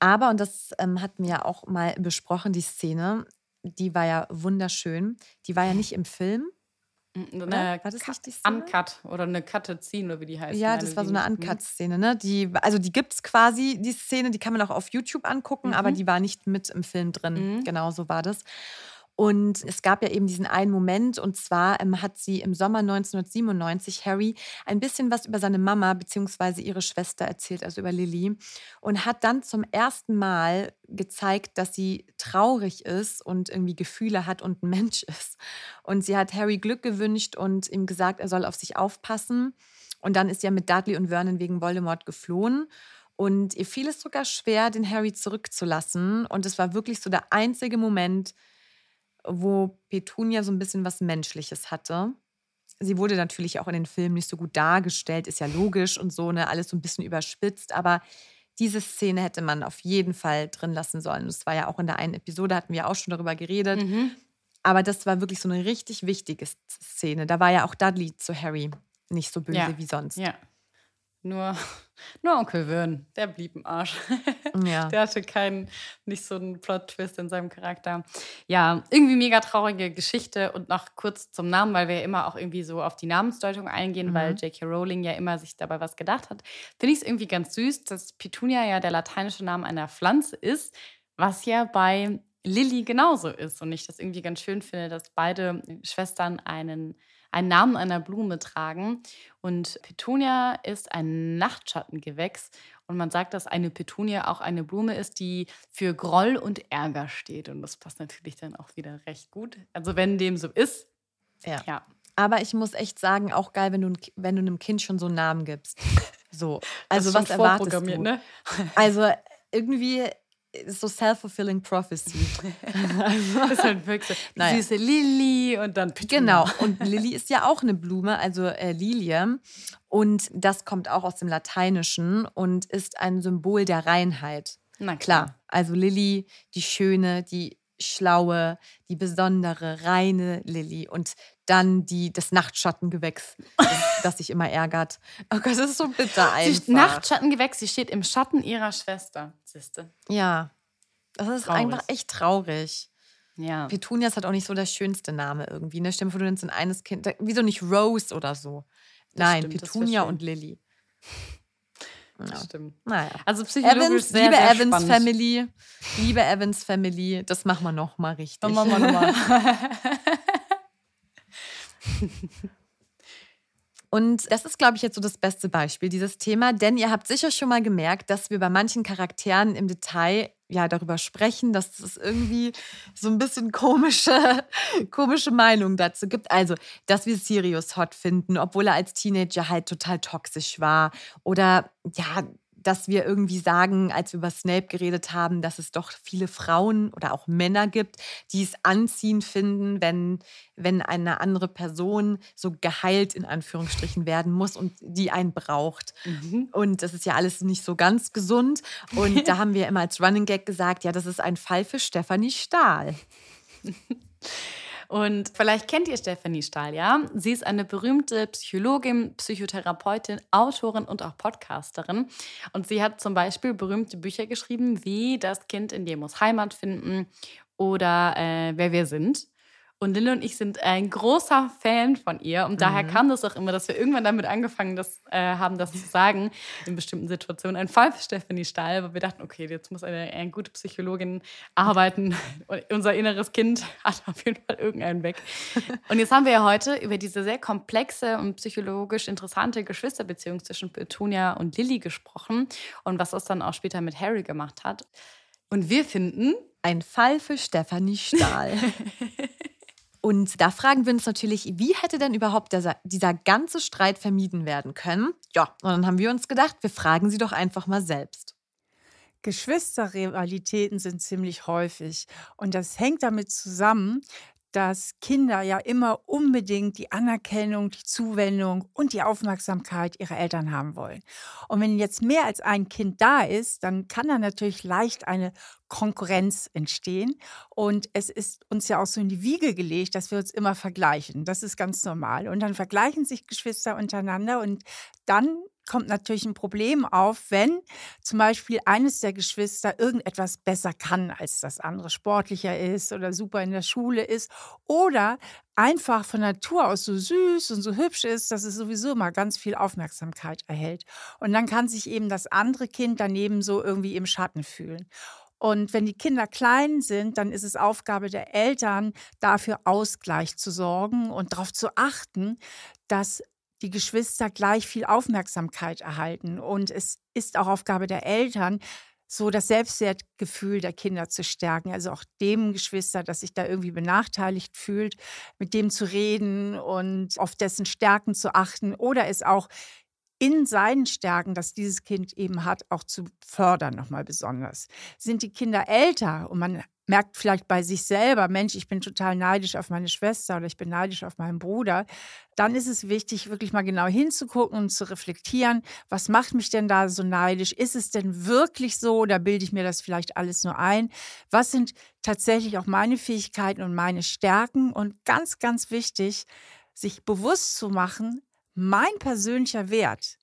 B: Aber, und das ähm, hatten wir ja auch mal besprochen, die Szene, die war ja wunderschön. Die war ja nicht im Film.
A: Eine
B: War das nicht die Szene?
A: Uncut oder eine Cutte ziehen, oder wie die heißt.
B: Ja, das war so eine Uncut-Szene, ne? Die, also die gibt es quasi, die Szene, die kann man auch auf YouTube angucken, aber die war nicht mit im Film drin.
A: Mhm.
B: Genau so war das. Und es gab ja eben diesen einen Moment, und zwar ähm, hat sie im Sommer 1997 Harry ein bisschen was über seine Mama bzw. ihre Schwester erzählt, also über Lily, und hat dann zum ersten Mal gezeigt, dass sie traurig ist und irgendwie Gefühle hat und ein Mensch <laughs> ist. Und sie hat Harry Glück gewünscht und ihm gesagt, er soll auf sich aufpassen. Und dann ist sie ja mit Dudley und Vernon wegen Voldemort geflohen. Und ihr fiel es sogar schwer, den Harry zurückzulassen. Und es war wirklich so der einzige Moment, wo Petunia so ein bisschen was Menschliches hatte. Sie wurde natürlich auch in den Filmen nicht so gut dargestellt, ist ja logisch und so, ne, alles so ein bisschen überspitzt, aber diese Szene hätte man auf jeden Fall drin lassen sollen. Das war ja auch in der einen Episode, hatten wir auch schon darüber geredet.
A: Mhm.
B: Aber das war wirklich so eine richtig wichtige Szene. Da war ja auch Dudley zu Harry nicht so böse
A: Ja.
B: wie sonst.
A: Ja. Nur, <laughs> nur Onkel Vern, der blieb im Arsch. <laughs>
B: Ja.
A: Der hatte keinen, nicht so einen Plot-Twist in seinem Charakter. Ja, irgendwie mega traurige Geschichte und noch kurz zum Namen, weil wir ja immer auch irgendwie so auf die Namensdeutung eingehen,
B: Mhm.
A: weil J.K. Rowling ja immer sich dabei was gedacht hat. Finde ich es irgendwie ganz süß, dass Petunia ja der lateinische Name einer Pflanze ist, was ja bei Lilly genauso ist. Und ich das irgendwie ganz schön finde, dass beide Schwestern einen, einen Namen einer Blume tragen. Und Petunia ist ein Nachtschattengewächs. Und man sagt, dass eine Petunia auch eine Blume ist, die für Groll und Ärger steht. Und das passt natürlich dann auch wieder recht gut. Also wenn dem so ist,
B: Ja.
A: ja.
B: Aber ich muss echt sagen, auch geil, wenn du, wenn du einem Kind schon so einen Namen gibst. So. <laughs> Also was erwartest du?
A: Ne?
B: Also irgendwie so self-fulfilling prophecy.
A: Das <laughs> ist halt wirklich so. Die
B: Naja.
A: süße Lilly und dann Petunia.
B: Genau. Und Lilly ist ja auch eine Blume, also äh, Lilie. Und das kommt auch aus dem Lateinischen und ist ein Symbol der Reinheit.
A: Na
B: Klar, also Lilly, die schöne, die schlaue, die besondere, reine Lilly. Und dann die, das Nachtschattengewächs, das, <laughs> das sich immer ärgert. Oh Gott, das ist so bitter einfach.
A: Nachtschattengewächs, sie steht im Schatten ihrer Schwester. Siehste.
B: ja, das ist
A: Traurig.
B: einfach echt traurig.
A: Ja.
B: Petunia ist halt auch nicht so der schönste Name irgendwie. Ne? Stell dir vor, du nennst ein eines Kind, wieso nicht Rose oder so? Nein,
A: stimmt, das
B: Petunia und Lilly.
A: Das stimmt.
B: Naja.
A: Also psychologisch
B: Evans,
A: sehr,
B: liebe
A: sehr
B: Evans
A: spannend.
B: Family, liebe Evans Family, das machen wir noch mal richtig.
A: Dann machen wir nochmal. <laughs> <laughs>
B: Und das ist, glaube ich, jetzt so das beste Beispiel, dieses Thema. Denn ihr habt sicher schon mal gemerkt, dass wir bei manchen Charakteren im Detail ja darüber sprechen, dass es irgendwie so ein bisschen komische, <laughs> komische Meinungen dazu gibt. Also, dass wir Sirius hot finden, obwohl er als Teenager halt total toxisch war. Oder ja, dass wir irgendwie sagen, als wir über Snape geredet haben, dass es doch viele Frauen oder auch Männer gibt, die es anziehend finden, wenn, wenn eine andere Person so geheilt in Anführungsstrichen werden muss und die einen braucht. Mhm. Und das ist ja alles nicht so ganz gesund. Und <laughs> da haben wir immer als Running Gag gesagt, ja, das ist ein Fall für Stefanie Stahl. <laughs>
A: Und vielleicht kennt ihr Stephanie Stahl, ja? Sie ist eine berühmte Psychologin, Psychotherapeutin, Autorin und auch Podcasterin. Und sie hat zum Beispiel berühmte Bücher geschrieben, wie Das Kind in dir muss Heimat finden oder äh, Wer wir sind. Und Lille und ich sind ein großer Fan von ihr. Und daher mhm. kam das auch immer, dass wir irgendwann damit angefangen das, äh, haben, das zu sagen, in bestimmten Situationen. Ein Fall für Stephanie Stahl, weil wir dachten, okay, jetzt muss eine, eine gute Psychologin arbeiten. Und unser inneres Kind hat auf jeden Fall irgendeinen weg. Und jetzt haben wir ja heute über diese sehr komplexe und psychologisch interessante Geschwisterbeziehung zwischen Petunia und Lilly gesprochen und was das dann auch später mit Harry gemacht hat. Und wir finden.
B: Ein Fall für Stephanie Stahl. <laughs> Und da fragen wir uns natürlich, wie hätte denn überhaupt dieser, dieser ganze Streit vermieden werden können? Ja, und dann haben wir uns gedacht, wir fragen sie doch einfach mal selbst.
C: Geschwisterrivalitäten sind ziemlich häufig. Und das hängt damit zusammen, dass Kinder ja immer unbedingt die Anerkennung, die Zuwendung und die Aufmerksamkeit ihrer Eltern haben wollen. Und wenn jetzt mehr als ein Kind da ist, dann kann da natürlich leicht eine Konkurrenz entstehen. Und es ist uns ja auch so in die Wiege gelegt, dass wir uns immer vergleichen. Das ist ganz normal. Und dann vergleichen sich Geschwister untereinander und dann kommt natürlich ein Problem auf, wenn zum Beispiel eines der Geschwister irgendetwas besser kann als das andere, sportlicher ist oder super in der Schule ist oder einfach von Natur aus so süß und so hübsch ist, dass es sowieso immer ganz viel Aufmerksamkeit erhält. Und dann kann sich eben das andere Kind daneben so irgendwie im Schatten fühlen. Und wenn die Kinder klein sind, dann ist es Aufgabe der Eltern, dafür Ausgleich zu sorgen und darauf zu achten, dass die Geschwister gleich viel Aufmerksamkeit erhalten. Und es ist auch Aufgabe der Eltern, so das Selbstwertgefühl der Kinder zu stärken. Also auch dem Geschwister, das sich da irgendwie benachteiligt fühlt, mit dem zu reden und auf dessen Stärken zu achten oder es auch in seinen Stärken, das dieses Kind eben hat, auch zu fördern, nochmal besonders. Sind die Kinder älter und man merkt vielleicht bei sich selber, Mensch, ich bin total neidisch auf meine Schwester oder ich bin neidisch auf meinen Bruder, dann ist es wichtig, wirklich mal genau hinzugucken und zu reflektieren, was macht mich denn da so neidisch? Ist es denn wirklich so oder bilde ich mir das vielleicht alles nur ein? Was sind tatsächlich auch meine Fähigkeiten und meine Stärken? Und ganz, ganz wichtig, sich bewusst zu machen, mein persönlicher Wert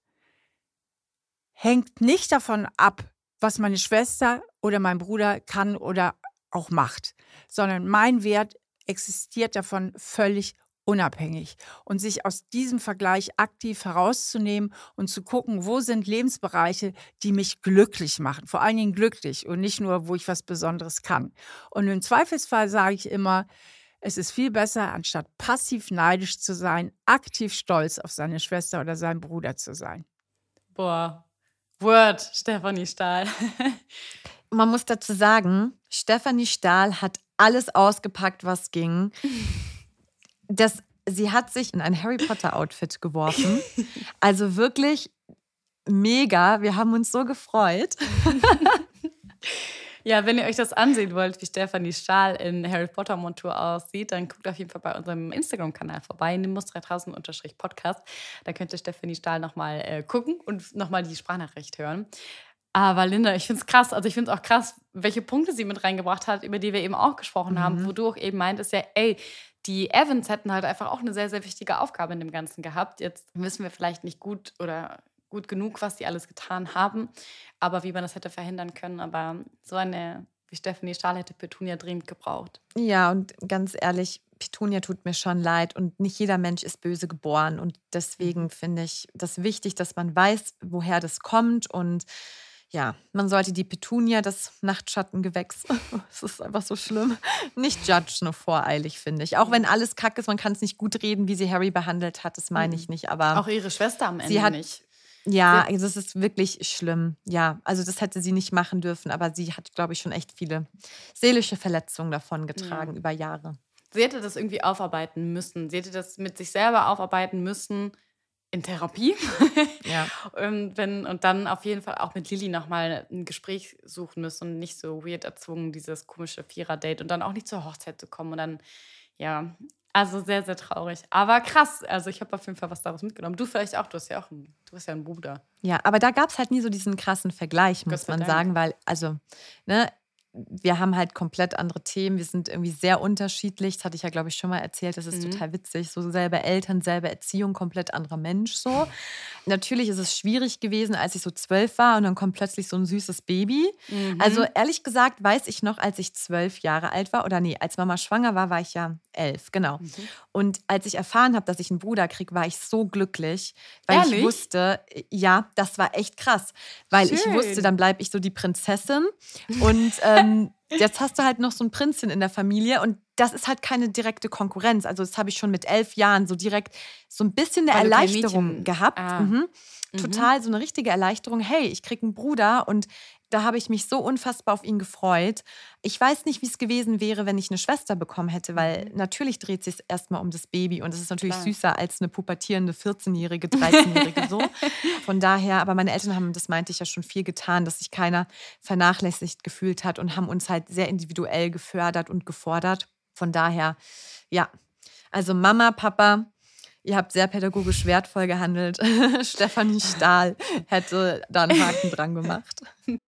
C: hängt nicht davon ab, was meine Schwester oder mein Bruder kann oder auch macht, sondern mein Wert existiert davon völlig unabhängig und sich aus diesem Vergleich aktiv herauszunehmen und zu gucken, wo sind Lebensbereiche, die mich glücklich machen, vor allen Dingen glücklich und nicht nur, wo ich was Besonderes kann. Und im Zweifelsfall sage ich immer, es ist viel besser, anstatt passiv neidisch zu sein, aktiv stolz auf seine Schwester oder seinen Bruder zu sein.
A: Boah, Word, Stefanie Stahl. <laughs>
B: Man muss dazu sagen, Stefanie Stahl hat alles ausgepackt, was ging. Das, sie hat sich in ein Harry Potter Outfit geworfen. <laughs> Also wirklich mega. Wir haben uns so gefreut. <laughs>
A: Ja, wenn ihr euch das ansehen wollt, wie Stefanie Stahl in Harry Potter Montur aussieht, dann guckt auf jeden Fall bei unserem Instagram-Kanal vorbei, nimbus 3000-podcast. Da könnt ihr Stefanie Stahl nochmal äh, gucken und nochmal die Sprachnachricht hören. Aber Linda, ich finde es krass. Also ich finde es auch krass, welche Punkte sie mit reingebracht hat, über die wir eben auch gesprochen mhm. haben, wo du auch eben meintest, ja, ey, die Evans hätten halt einfach auch eine sehr, sehr wichtige Aufgabe in dem Ganzen gehabt. Jetzt wissen wir vielleicht nicht gut oder gut genug, was die alles getan haben, aber wie man das hätte verhindern können. Aber so eine wie Stephanie Stahl hätte Petunia dringend gebraucht.
B: Ja, und ganz ehrlich, Petunia tut mir schon leid und nicht jeder Mensch ist böse geboren. Und deswegen mhm. finde ich das wichtig, dass man weiß, woher das kommt und ja, man sollte die Petunia, das Nachtschattengewächs, <laughs> es ist einfach so schlimm, nicht judgen nur voreilig, finde ich. Auch wenn alles kacke ist, man kann es nicht gut reden, wie sie Harry behandelt hat, das meine ich nicht. Aber
A: Auch ihre Schwester am Ende
B: hat,
A: nicht.
B: Ja, also es ist wirklich schlimm. Ja, also das hätte sie nicht machen dürfen, aber sie hat, glaube ich, schon echt viele seelische Verletzungen davon getragen
A: Ja.
B: über Jahre.
A: Sie hätte das irgendwie aufarbeiten müssen. Sie hätte das mit sich selber aufarbeiten müssen in Therapie. <laughs>
B: Ja.
A: und, wenn, und dann auf jeden Fall auch mit Lilly nochmal ein Gespräch suchen müssen und nicht so weird erzwungen, dieses komische Vierer-Date und dann auch nicht zur Hochzeit zu kommen. Und dann, ja, also sehr, sehr traurig. Aber krass. Also ich habe auf jeden Fall was daraus mitgenommen. Du vielleicht auch. Du hast ja auch einen, du hast ja einen Bruder.
B: Ja, aber da gab es halt nie so diesen krassen Vergleich, muss man
A: Dank.
B: sagen, weil, also, ne, wir haben halt komplett andere Themen. Wir sind irgendwie sehr unterschiedlich. Das hatte ich ja, glaube ich, schon mal erzählt. Das ist
A: Mhm.
B: total witzig. So selber Eltern, selber Erziehung, komplett anderer Mensch so. <laughs> Natürlich ist es schwierig gewesen, als ich so zwölf war und dann kommt plötzlich so ein süßes Baby.
A: Mhm.
B: Also ehrlich gesagt weiß ich noch, als ich zwölf Jahre alt war, oder nee, als Mama schwanger war, war ich ja elf, genau.
A: Mhm.
B: Und als ich erfahren habe, dass ich einen Bruder kriege, war ich so glücklich, weil ich
A: Ehrlich?
B: wusste, ja, das war echt krass, weil ich
A: Schön.
B: wusste, dann bleibe ich so die Prinzessin und ähm, jetzt hast du halt noch so ein Prinzchen in der Familie und das ist halt keine direkte Konkurrenz. Also das habe ich schon mit elf Jahren so direkt so ein bisschen eine
A: Weil
B: Erleichterung gehabt.
A: Ah.
B: Mhm. Total so eine richtige Erleichterung. Hey, ich kriege einen Bruder und da habe ich mich so unfassbar auf ihn gefreut. Ich weiß nicht, wie es gewesen wäre, wenn ich eine Schwester bekommen hätte, weil natürlich dreht sich erstmal um das Baby und es ist natürlich
A: Klar.
B: süßer als eine pubertierende 14-Jährige, 13-Jährige <laughs> so. Von daher, aber meine Eltern haben, das meinte ich ja schon viel getan, dass sich keiner vernachlässigt gefühlt hat und haben uns halt sehr individuell gefördert und gefordert. Von daher, ja, also Mama, Papa, ihr habt sehr pädagogisch wertvoll gehandelt. <laughs> Stefanie Stahl hätte da einen Haken dran gemacht. <laughs>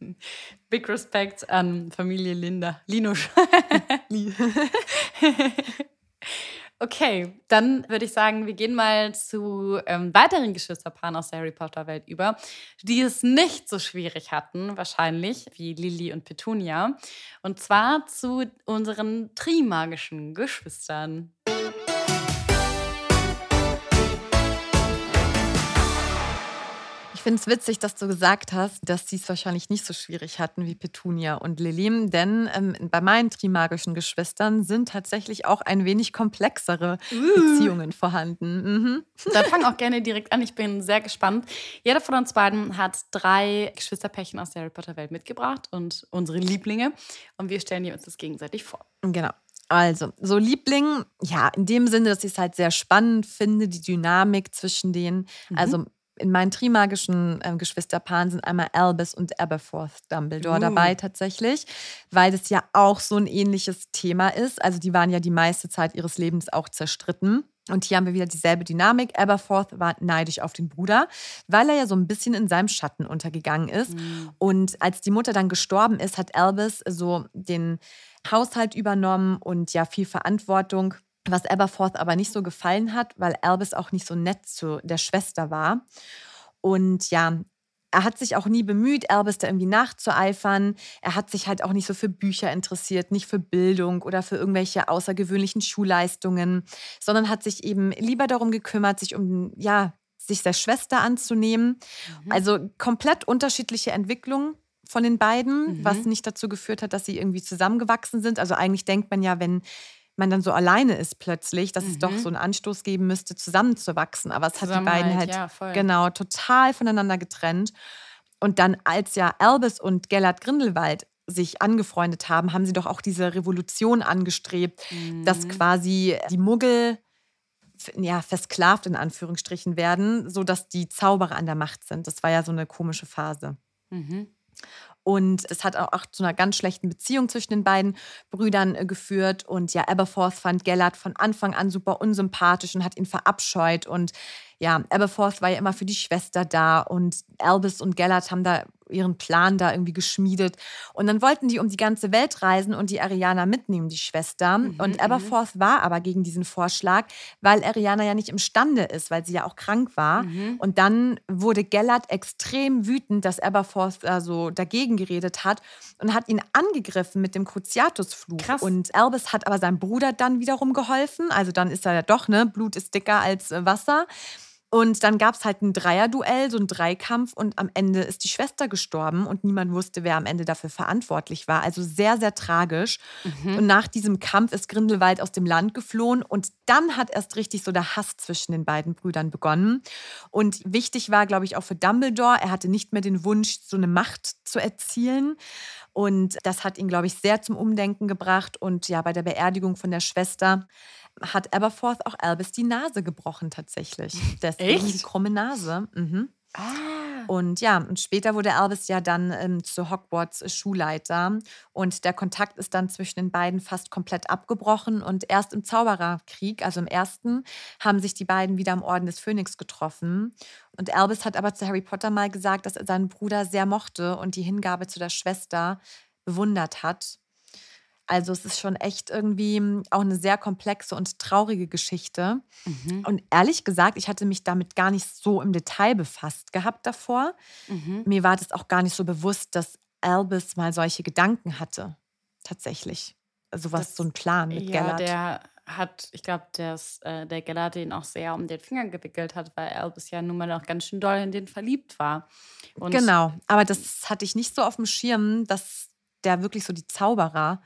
D: <laughs>
A: Big Respect an Familie Linda. Linusch. <laughs> Li- <laughs> okay, dann würde ich sagen, wir gehen mal zu ähm, weiteren Geschwisterpaaren aus der Harry Potter-Welt über, die es nicht so schwierig hatten, wahrscheinlich, wie Lily und Petunia. Und zwar zu unseren trimagischen Geschwistern.
B: Ich finde es witzig, dass du gesagt hast, dass sie es wahrscheinlich nicht so schwierig hatten wie Petunia und Lilim, denn ähm, bei meinen trimagischen Geschwistern sind tatsächlich auch ein wenig komplexere Beziehungen vorhanden. Mhm. <laughs>
A: Dann fang auch gerne direkt an. Ich bin sehr gespannt. Jeder von uns beiden hat drei Geschwisterpärchen aus der Harry Potter-Welt mitgebracht und unsere Lieblinge. Und wir stellen uns das gegenseitig vor.
B: Genau. Also, so Liebling, ja, in dem Sinne, dass ich es halt sehr spannend finde, die Dynamik zwischen denen. Also, in meinen trimagischen ähm, Geschwisterpaaren sind einmal Albus und Aberforth Dumbledore
A: Uh.
B: dabei tatsächlich, weil das ja auch so ein ähnliches Thema ist. Also, die waren ja die meiste Zeit ihres Lebens auch zerstritten. Und hier haben wir wieder dieselbe Dynamik. Aberforth war neidisch auf den Bruder, weil er ja so ein bisschen in seinem Schatten untergegangen ist. Und als die Mutter dann gestorben ist, hat Albus so den Haushalt übernommen und ja viel Verantwortung, was Aberforth aber nicht so gefallen hat, weil Albus auch nicht so nett zu der Schwester war. Und ja, er hat sich auch nie bemüht, Albus da irgendwie nachzueifern. Er hat sich halt auch nicht so für Bücher interessiert, nicht für Bildung oder für irgendwelche außergewöhnlichen Schulleistungen, sondern hat sich eben lieber darum gekümmert, sich um, ja, sich der Schwester anzunehmen. Also komplett unterschiedliche Entwicklungen von den beiden,
A: Mhm.
B: was nicht dazu geführt hat, dass sie irgendwie zusammengewachsen sind. Also eigentlich denkt man ja, wenn man dann so alleine ist plötzlich, dass es doch
A: Mhm.
B: so einen Anstoß geben müsste, zusammenzuwachsen. Aber es hat die beiden halt
A: ja,
B: genau total voneinander getrennt. Und dann, als ja Albus und Gellert Grindelwald sich angefreundet haben, haben sie doch auch diese Revolution angestrebt, dass
A: Mhm.
B: quasi die Muggel ja, versklavt in Anführungsstrichen werden, sodass die Zauberer an der Macht sind. Das war ja so eine komische Phase.
A: Mhm.
B: Und es hat auch zu einer ganz schlechten Beziehung zwischen den beiden Brüdern äh, geführt. Und ja, Aberforth fand Gellert von Anfang an super unsympathisch und hat ihn verabscheut. Und ja, Aberforth war ja immer für die Schwester da und Albus und Gellert haben da ihren Plan da irgendwie geschmiedet. Und dann wollten die um die ganze Welt reisen und die Ariana mitnehmen, die Schwester. Mhm, und Aberforth mhm. war aber gegen diesen Vorschlag, weil Ariana ja nicht imstande ist, weil sie ja auch krank war. Mhm. Und dann wurde Gellert extrem wütend, dass Aberforth da so dagegen geredet hat und hat ihn angegriffen mit dem Cruciatusfluch. Und Albus hat aber seinem Bruder dann wiederum geholfen. Also dann ist er ja doch, ne, Blut ist dicker als äh, Wasser. Und dann gab es halt ein Dreierduell, so ein Dreikampf und am Ende ist die Schwester gestorben und niemand wusste, wer am Ende dafür verantwortlich war. Also sehr, sehr tragisch. Mhm. Und nach diesem Kampf ist Grindelwald aus dem Land geflohen und dann hat erst richtig so der Hass zwischen den beiden Brüdern begonnen. Und wichtig war, glaube ich, auch für Dumbledore, er hatte nicht mehr den Wunsch, so eine Macht zu erzielen. Und das hat ihn, glaube ich, sehr zum Umdenken gebracht. Und ja, bei der Beerdigung von der Schwester hat Aberforth auch Albus die Nase gebrochen tatsächlich. <laughs> Deswegen Echt? die krumme Nase. Mhm. Ah. Und ja, und später wurde Albus ja dann ähm, zu Hogwarts Schulleiter und der Kontakt ist dann zwischen den beiden fast komplett abgebrochen und erst im Zaubererkrieg, also im ersten, haben sich die beiden wieder im Orden des Phönix getroffen. Und Albus hat aber zu Harry Potter mal gesagt, dass er seinen Bruder sehr mochte und die Hingabe zu der Schwester bewundert hat. Also es ist schon echt irgendwie hm, auch eine sehr komplexe und traurige Geschichte. Mhm. Und ehrlich gesagt, ich hatte mich damit gar nicht so im Detail befasst gehabt davor. Mhm. Mir war das auch gar nicht so bewusst, dass Albus mal solche Gedanken hatte. Tatsächlich. Also was, das, so ein Plan mit ja, Gellert.
A: Der hat, ich glaube, äh, der Gellert den auch sehr um den Finger gewickelt hat, weil Albus ja nun mal noch ganz schön doll in den verliebt war.
B: Und genau, aber das hatte ich nicht so auf dem Schirm, dass der wirklich so die Zauberer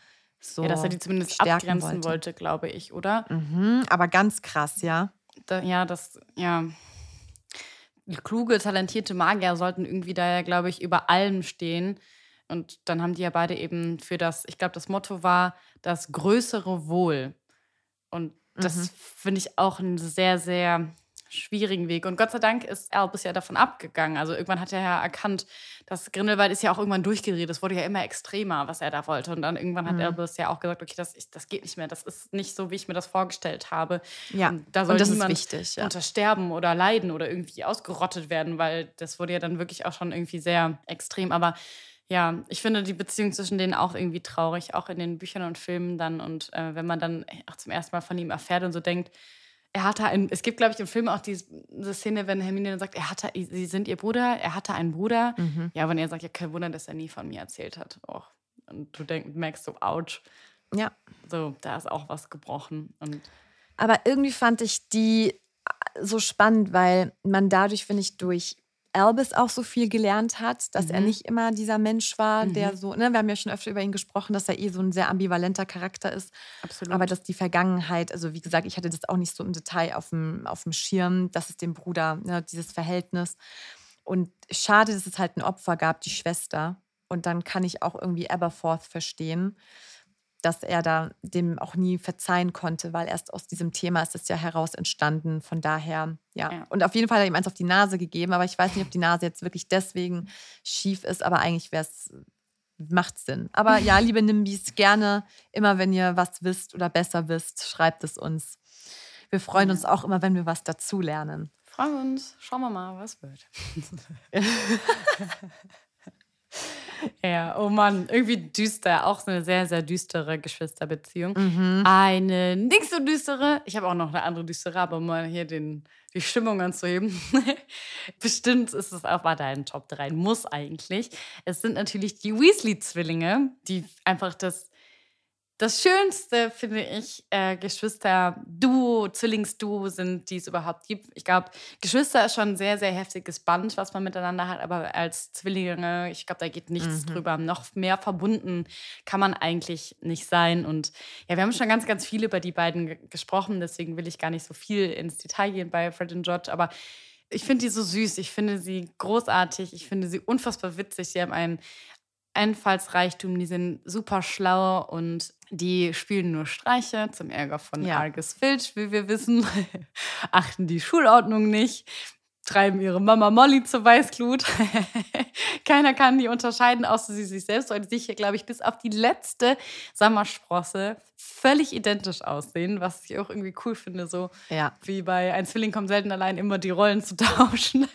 B: so
A: ja, dass er die zumindest abgrenzen wollte, wollte glaube ich, oder?
B: Mhm, aber ganz krass, ja.
A: Da, ja, das, ja. Kluge, talentierte Magier sollten irgendwie da ja, glaube ich, über allem stehen. Und dann haben die ja beide eben für das, ich glaube, das Motto war das größere Wohl. Und das mhm. finde ich auch ein sehr, sehr schwierigen Weg. Und Gott sei Dank ist Albus ja davon abgegangen. Also irgendwann hat er ja erkannt, dass Grindelwald ist ja auch irgendwann durchgedreht. Es wurde ja immer extremer, was er da wollte. Und dann irgendwann hat mhm. Albus ja auch gesagt, okay, das, das geht nicht mehr. Das ist nicht so, wie ich mir das vorgestellt habe.
B: Ja,
A: und da soll
B: und das
A: niemand
B: ist wichtig, ja.
A: untersterben oder leiden oder irgendwie ausgerottet werden, weil das wurde ja dann wirklich auch schon irgendwie sehr extrem. Aber ja, ich finde die Beziehung zwischen denen auch irgendwie traurig, auch in den Büchern und Filmen dann. Und äh, wenn man dann auch zum ersten Mal von ihm erfährt und so denkt, er hatte ein, es gibt, glaube ich, im Film auch diese, diese Szene, wenn Hermine dann sagt, er hatte, sie sind ihr Bruder, er hatte einen Bruder. Mhm. Ja, wenn er sagt, ja, kein Wunder, dass er nie von mir erzählt hat. Och. Und du denk, merkst so, ouch.
B: Ja.
A: So, da ist auch was gebrochen. Und
B: Aber irgendwie fand ich die so spannend, weil man dadurch, finde ich, durch Albus auch so viel gelernt hat, dass mhm. er nicht immer dieser Mensch war, mhm. der so, ne, wir haben ja schon öfter über ihn gesprochen, dass er eh so ein sehr ambivalenter Charakter ist.
A: Absolut.
B: Aber dass die Vergangenheit, also wie gesagt, ich hatte das auch nicht so im Detail auf dem, auf dem Schirm, dass es dem Bruder, ne, dieses Verhältnis. Und schade, dass es halt ein Opfer gab, die Schwester. Und dann kann ich auch irgendwie Aberforth verstehen dass er da dem auch nie verzeihen konnte, weil erst aus diesem Thema ist es ja heraus entstanden. Von daher, ja. ja. Und auf jeden Fall hat er ihm eins auf die Nase gegeben, aber ich weiß nicht, ob die Nase jetzt wirklich deswegen schief ist, aber eigentlich wäre es, macht Sinn. Aber ja, liebe Nimbis, gerne immer, wenn ihr was wisst oder besser wisst, schreibt es uns. Wir freuen ja. uns auch immer, wenn wir was dazulernen.
A: Freuen uns. Schauen wir mal, was wird. <laughs> <laughs> Ja, oh Mann, irgendwie düster. Auch eine sehr, sehr düstere Geschwisterbeziehung. Mhm. Eine nicht so düstere, ich habe auch noch eine andere düstere, aber um mal hier den, die Stimmung anzuheben. <laughs> Bestimmt ist es auch weiterhin Top 3, muss eigentlich. Es sind natürlich die Weasley-Zwillinge, die einfach das das Schönste, finde ich, äh, Geschwister-Duo, Zwillingsduo sind, die es überhaupt gibt. Ich glaube, Geschwister ist schon ein sehr, sehr heftiges Band, was man miteinander hat, aber als Zwillinge, ich glaube, da geht nichts mhm. drüber. Noch mehr verbunden kann man eigentlich nicht sein. Und ja, wir haben schon ganz, ganz viel über die beiden gesprochen, deswegen will ich gar nicht so viel ins Detail gehen bei Fred und George, aber ich finde die so süß, ich finde sie großartig, ich finde sie unfassbar witzig. Sie haben einen Einfallsreichtum, die sind super schlau und die spielen nur Streiche zum Ärger von ja. Argus Filch, wie wir wissen, <laughs> achten die Schulordnung nicht. treiben ihre Mama Molly zur Weißglut. <laughs> Keiner kann die unterscheiden, außer sie sich selbst, weil die sich hier, glaube ich, bis auf die letzte Sommersprosse völlig identisch aussehen, was ich auch irgendwie cool finde, so
B: Ja.
A: wie bei Ein Zwilling kommt selten allein, immer die Rollen zu <laughs> tauschen.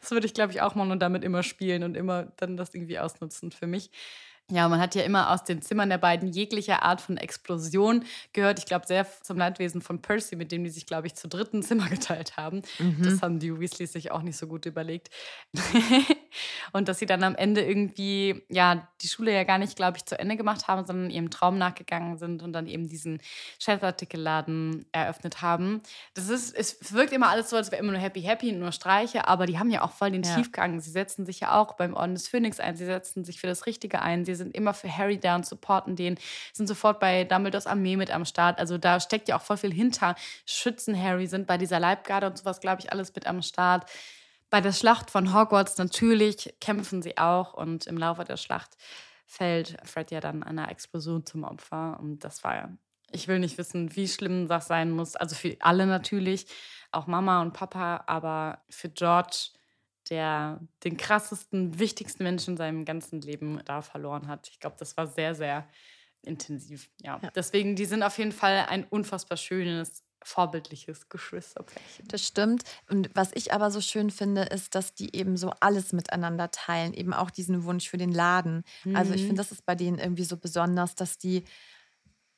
A: Das würde ich, glaube ich, auch machen und damit immer spielen und immer dann das irgendwie ausnutzen für mich. Ja, man hat ja immer aus den Zimmern der beiden jegliche Art von Explosion gehört. Ich glaube, sehr zum Leidwesen von Percy, mit dem die sich, glaube ich, zu dritten Zimmer <laughs> geteilt haben. Das haben die Weasleys sich auch nicht so gut überlegt. <laughs> und dass sie dann am Ende irgendwie, ja, die Schule ja gar nicht, glaube ich, zu Ende gemacht haben, sondern ihrem Traum nachgegangen sind und dann eben diesen Chefartikelladen eröffnet haben. Das ist, es wirkt immer alles so, als wäre immer nur happy, happy und nur Streiche, aber die haben ja auch voll den
B: Ja.
A: Tiefgang. Sie setzen sich ja auch beim Orden des Phönix ein, sie setzen sich für das Richtige ein, sie sind immer für Harry da und supporten den, sind sofort bei Dumbledores Armee mit am Start. Also da steckt ja auch voll viel hinter. Schützen Harry sind bei dieser Leibgarde und sowas, glaube ich, alles mit am Start. Bei der Schlacht von Hogwarts natürlich kämpfen sie auch und im Laufe der Schlacht fällt Fred ja dann einer Explosion zum Opfer und das war ja ich will nicht wissen, wie schlimm das sein muss. Also für alle natürlich, auch Mama und Papa, aber für George, der den krassesten, wichtigsten Menschen in seinem ganzen Leben da verloren hat. Ich glaube, das war sehr, sehr intensiv. Ja.
B: Ja.
A: Deswegen, die sind auf jeden Fall ein unfassbar schönes, vorbildliches Geschwisterpärchen.
B: Das stimmt. Und was ich aber so schön finde, ist, dass die eben so alles miteinander teilen. Eben auch diesen Wunsch für den Laden. Also ich
A: Mhm.
B: finde, das ist bei denen irgendwie so besonders, dass die,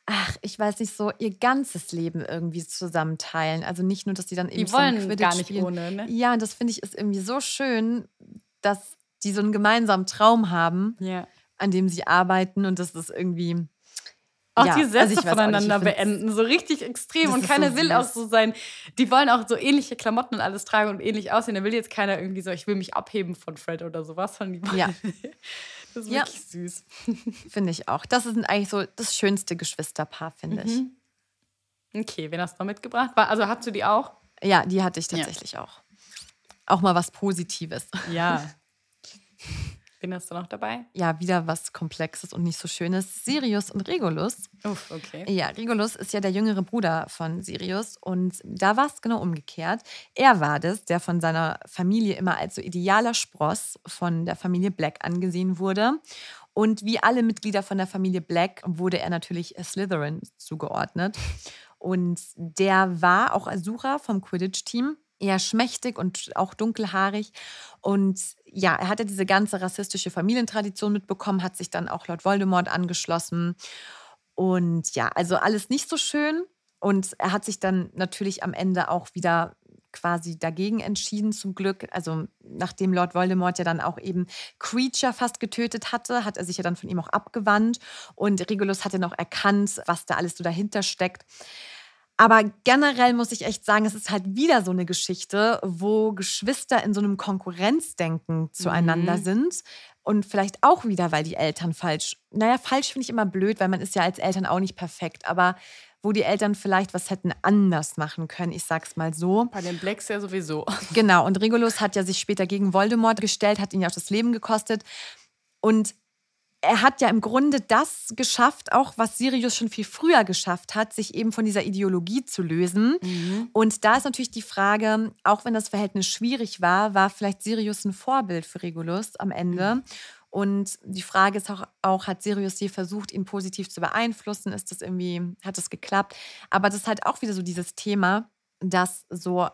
B: ach, ich weiß nicht, so ihr ganzes Leben irgendwie zusammenteilen. Also nicht nur, dass die dann eben
A: Die
B: so
A: wollen
B: Quidditch
A: gar nicht
B: spielen.
A: ohne, ne?
B: Ja, und das finde ich ist irgendwie so schön, dass die so einen gemeinsamen Traum haben,
A: Ja.
B: an dem sie arbeiten und das ist irgendwie.
A: Auch
B: ja,
A: die
B: also
A: Sätze
B: nicht,
A: voneinander beenden, so richtig extrem. Und keiner
B: so
A: will auch so sein. Die wollen auch so ähnliche Klamotten und alles tragen und ähnlich aussehen. Da will jetzt keiner irgendwie so, ich will mich abheben von Fred oder sowas. Von die
B: Ja.
A: Das ist
B: Ja.
A: wirklich süß. <laughs>
B: Finde ich auch. Das ist eigentlich so das schönste Geschwisterpaar, finde ich.
A: Mhm. Okay, wen hast du noch mitgebracht? Also hast du die auch?
B: Ja, die hatte ich tatsächlich auch. Auch mal was Positives.
A: Ja. <laughs> wen hast du noch dabei?
B: Ja, wieder was Komplexes und nicht so Schönes. Sirius und Regulus.
A: Uff, okay.
B: Ja, Regulus ist ja der jüngere Bruder von Sirius und da war es genau umgekehrt. Er war das, der von seiner Familie immer als so idealer Spross von der Familie Black angesehen wurde. Und wie alle Mitglieder von der Familie Black wurde er natürlich Slytherin zugeordnet. Und der war auch Asura vom Quidditch-Team. Eher schmächtig und auch dunkelhaarig. Und ja, er hatte diese ganze rassistische Familientradition mitbekommen, hat sich dann auch Lord Voldemort angeschlossen. Und ja, also alles nicht so schön. Und er hat sich dann natürlich am Ende auch wieder quasi dagegen entschieden, zum Glück. Also nachdem Lord Voldemort ja dann auch eben Creature fast getötet hatte, hat er sich ja dann von ihm auch abgewandt. Und Regulus hat ja noch erkannt, was da alles so dahinter steckt. Aber generell muss ich echt sagen, es ist halt wieder so eine Geschichte, wo Geschwister in so einem Konkurrenzdenken zueinander
A: Mhm.
B: sind. Und vielleicht auch wieder, weil die Eltern falsch. Naja, falsch finde ich immer blöd, weil man ist ja als Eltern auch nicht perfekt. Aber wo die Eltern vielleicht was hätten anders machen können, ich sag's mal so.
A: Bei den Blacks ja sowieso. <laughs>
B: Genau, und Regulus hat ja sich später gegen Voldemort gestellt, hat ihn ja auch das Leben gekostet. Und er hat ja im Grunde das geschafft, auch was Sirius schon viel früher geschafft hat, sich eben von dieser Ideologie zu lösen. Und da ist natürlich die Frage, auch wenn das Verhältnis schwierig war, war vielleicht Sirius ein Vorbild für Regulus am Ende. Und die Frage ist auch, auch, hat Sirius je versucht, ihn positiv zu beeinflussen? Ist das irgendwie, hat das geklappt? Aber das ist halt auch wieder so dieses Thema, dass so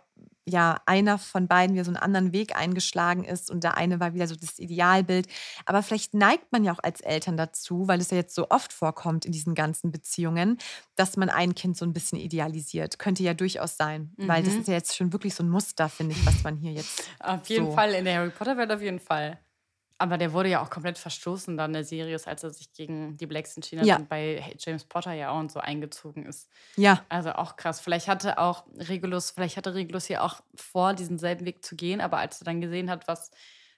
B: ja einer von beiden wieder so einen anderen Weg eingeschlagen ist und der eine war wieder so das Idealbild. Aber vielleicht neigt man ja auch als Eltern dazu, weil es ja jetzt so oft vorkommt in diesen ganzen Beziehungen, dass man ein Kind so ein bisschen idealisiert. Könnte ja durchaus sein, weil das
A: Mhm.
B: ist ja jetzt schon wirklich so ein Muster, finde ich, was man hier jetzt.
A: Auf jeden
B: So.
A: Fall, in der Harry Potter-Welt auf jeden Fall. Aber der wurde ja auch komplett verstoßen dann, der Sirius, als er sich gegen die Blacks entschieden hat
B: Ja.
A: und bei James Potter ja auch und so eingezogen ist.
B: Ja,
A: Also auch krass. Vielleicht hatte auch Regulus, vielleicht hatte Regulus hier auch vor, diesen selben Weg zu gehen, aber als er dann gesehen hat, was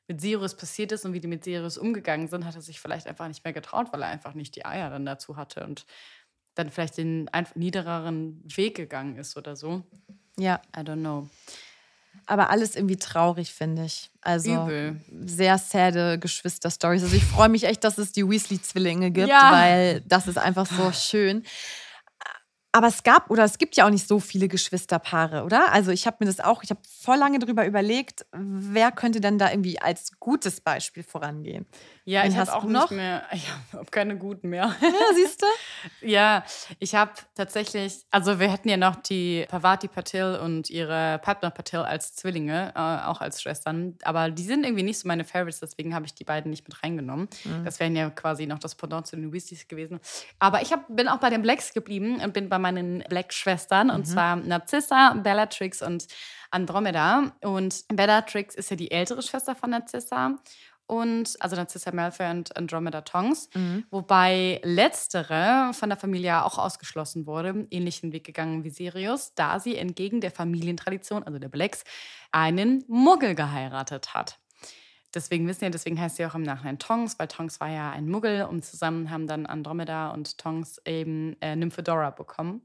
A: mit Sirius passiert ist und wie die mit Sirius umgegangen sind, hat er sich vielleicht einfach nicht mehr getraut, weil er einfach nicht die Eier dann dazu hatte und dann vielleicht den einfach niedereren Weg gegangen ist oder so.
B: ja.
A: I don't know.
B: Aber alles irgendwie traurig, finde ich. Also
A: Übel.
B: sehr sade Geschwister-Stories. Also ich freue mich echt, dass es die Weasley-Zwillinge gibt,
A: Ja.
B: weil das ist einfach so schön. Aber es gab oder es gibt ja auch nicht so viele Geschwisterpaare, oder? Also ich habe mir das auch, ich habe voll lange drüber überlegt, wer könnte denn da irgendwie als gutes Beispiel vorangehen.
A: Ja, ich habe auch
B: noch?
A: mehr, <laughs> ich habe keine guten mehr.
B: Ja, siehst du? <laughs>
A: Ja, ich habe tatsächlich, also wir hätten ja noch die Pavati Patil und ihre Padma Patil als Zwillinge, äh, auch als Schwestern, aber die sind irgendwie nicht so meine Favorites, deswegen habe ich die beiden nicht mit reingenommen. Das wären ja quasi noch das Pendant zu den Weasleys gewesen. Aber ich hab, bin auch bei den Blacks geblieben und bin bei meinen Black-Schwestern und zwar Narcissa, Bellatrix und Andromeda. Und Bellatrix ist ja die ältere Schwester von Narcissa und also Narcissa Malfoy und Andromeda Tonks, wobei letztere von der Familie auch ausgeschlossen wurde, ähnlichen Weg gegangen wie Sirius, da sie entgegen der Familientradition, also der Blacks, einen Muggel geheiratet hat. Deswegen wissen ja, deswegen heißt sie auch im Nachhinein Tonks, weil Tonks war ja ein Muggel und zusammen haben dann Andromeda und Tonks eben äh, Nymphedora bekommen.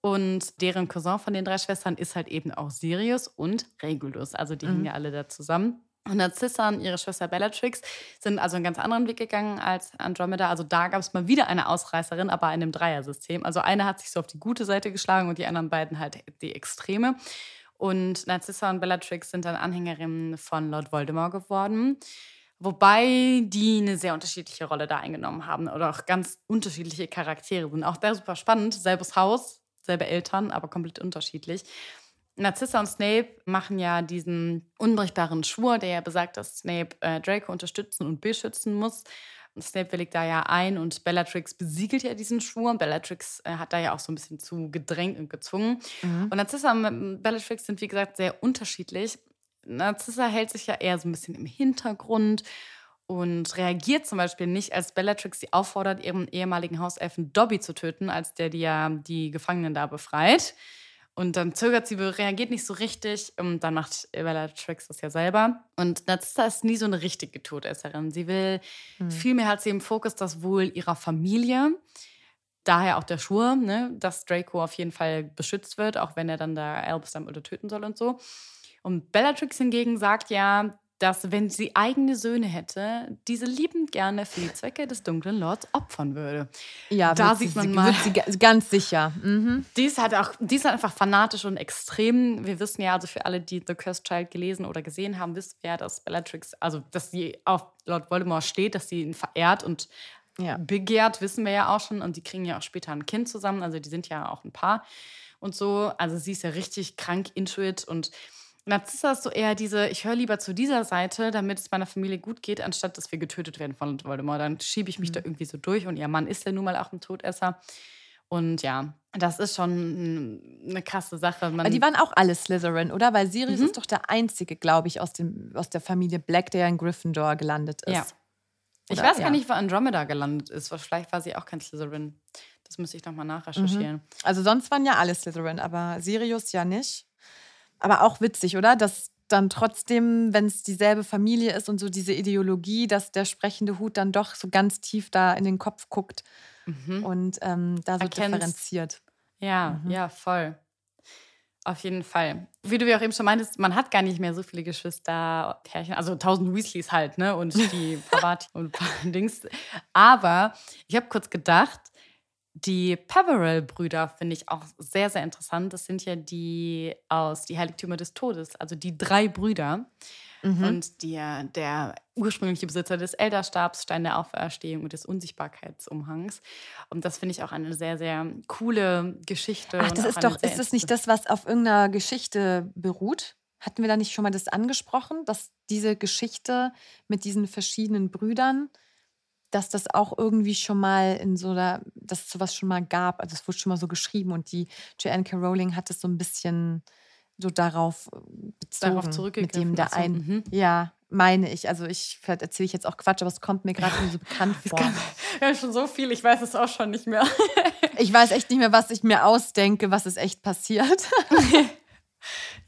A: Und deren Cousin von den drei Schwestern ist halt eben auch Sirius und Regulus. Also die hängen ja alle da zusammen. Und Narcissa und ihre Schwester Bellatrix sind also einen ganz anderen Weg gegangen als Andromeda. Also da gab es mal wieder eine Ausreißerin, aber in einem Dreiersystem. Also eine hat sich so auf die gute Seite geschlagen und die anderen beiden halt die Extreme. Und Narcissa und Bellatrix sind dann Anhängerinnen von Lord Voldemort geworden. Wobei die eine sehr unterschiedliche Rolle da eingenommen haben oder auch ganz unterschiedliche Charaktere sind. Auch da super spannend. Selbes Haus, selbe Eltern, aber komplett unterschiedlich. Narcissa und Snape machen ja diesen unbrechbaren Schwur, der ja besagt, dass Snape äh, Draco unterstützen und beschützen muss. Und Snape willigt da ja ein und Bellatrix besiegelt ja diesen Schwur. Und Bellatrix äh, hat da ja auch so ein bisschen zu gedrängt und gezwungen. Und Narcissa und Bellatrix sind, wie gesagt, sehr unterschiedlich. Narcissa hält sich ja eher so ein bisschen im Hintergrund und reagiert zum Beispiel nicht, als Bellatrix sie auffordert, ihren ehemaligen Hauselfen Dobby zu töten, als der die ja die Gefangenen da befreit. Und dann zögert sie, reagiert nicht so richtig. Und dann macht Bellatrix das ja selber. Und Narcissa ist nie so eine richtige Todesserin. Sie will, vielmehr hat sie im Fokus das Wohl ihrer Familie. Daher auch der Schwur, ne, dass Draco auf jeden Fall beschützt wird, auch wenn er dann da Albus Dumbledore töten soll und so. Und Bellatrix hingegen sagt ja, dass wenn sie eigene Söhne hätte, diese liebend gerne für die Zwecke des dunklen Lords opfern würde.
B: Ja,
A: Da sieht
B: sie,
A: man
B: sie,
A: mal-
B: Wird sie ga- ganz sicher. Mhm.
A: Die ist halt auch, die ist halt einfach fanatisch und extrem. Wir wissen ja, also für alle, die The Cursed Child gelesen oder gesehen haben, wissen wir ja, dass Bellatrix, also dass sie auf Lord Voldemort steht, dass sie ihn verehrt und
B: Ja.
A: begehrt, wissen wir ja auch schon. Und die kriegen ja auch später ein Kind zusammen. Also die sind ja auch ein Paar und so. Also sie ist ja richtig krank intuit und Narzissa ist so eher diese, ich höre lieber zu dieser Seite, damit es meiner Familie gut geht, anstatt dass wir getötet werden von Voldemort. Dann schiebe ich mich da irgendwie so durch und ihr Mann ist ja nun mal auch ein Todesser. Und ja, das ist schon eine krasse Sache. Man,
B: Aber die waren auch alle Slytherin, oder? Weil Sirius
A: Mhm.
B: ist doch der einzige, glaube ich, aus, dem, aus der Familie Black, der in Gryffindor gelandet ist.
A: Ja. ich weiß
B: Ja.
A: gar nicht, wo Andromeda gelandet ist. Vielleicht war sie auch kein Slytherin. Das müsste ich nochmal nachrecherchieren.
B: Also sonst waren ja alle Slytherin, aber Sirius ja nicht. Aber auch witzig, oder? Dass dann trotzdem, wenn es dieselbe Familie ist und so diese Ideologie, dass der sprechende Hut dann doch so ganz tief da in den Kopf guckt und ähm, da so
A: Erkennst.
B: differenziert.
A: Ja, ja, voll. Auf jeden Fall. Wie du ja auch eben schon meintest, man hat gar nicht mehr so viele Geschwister, Pärchen, also tausend Weasleys halt, ne? Und die <laughs> Pavati und Dings. Aber ich habe kurz gedacht, die Peverell-Brüder finde ich auch sehr, sehr interessant. Das sind ja die aus Die Heiligtümer des Todes, also die drei Brüder. Und die, der ursprüngliche Besitzer des Elderstabs, Stein der Auferstehung und des Unsichtbarkeitsumhangs. Und das finde ich auch eine sehr, sehr coole Geschichte.
B: Ach, das ist doch, ist das nicht das, was auf irgendeiner Geschichte beruht? Hatten wir da nicht schon mal das angesprochen, dass diese Geschichte mit diesen verschiedenen Brüdern, dass das auch irgendwie schon mal in so einer, dass es sowas schon mal gab, also es wurde schon mal so geschrieben und die Joanne K. Rowling hat es so ein bisschen so darauf äh, bezogen,
A: Darauf
B: mit
A: zurückgegriffen,
B: dem der
A: ach so,
B: ein,
A: mhm.
B: ja, meine ich, also ich, vielleicht erzähle ich jetzt auch Quatsch, aber es kommt mir gerade so bekannt <laughs> vor. <laughs>
A: Ja, schon so viel, ich weiß es auch schon nicht mehr.
B: Ich weiß echt nicht mehr, was ich mir ausdenke, was ist echt passiert. <laughs>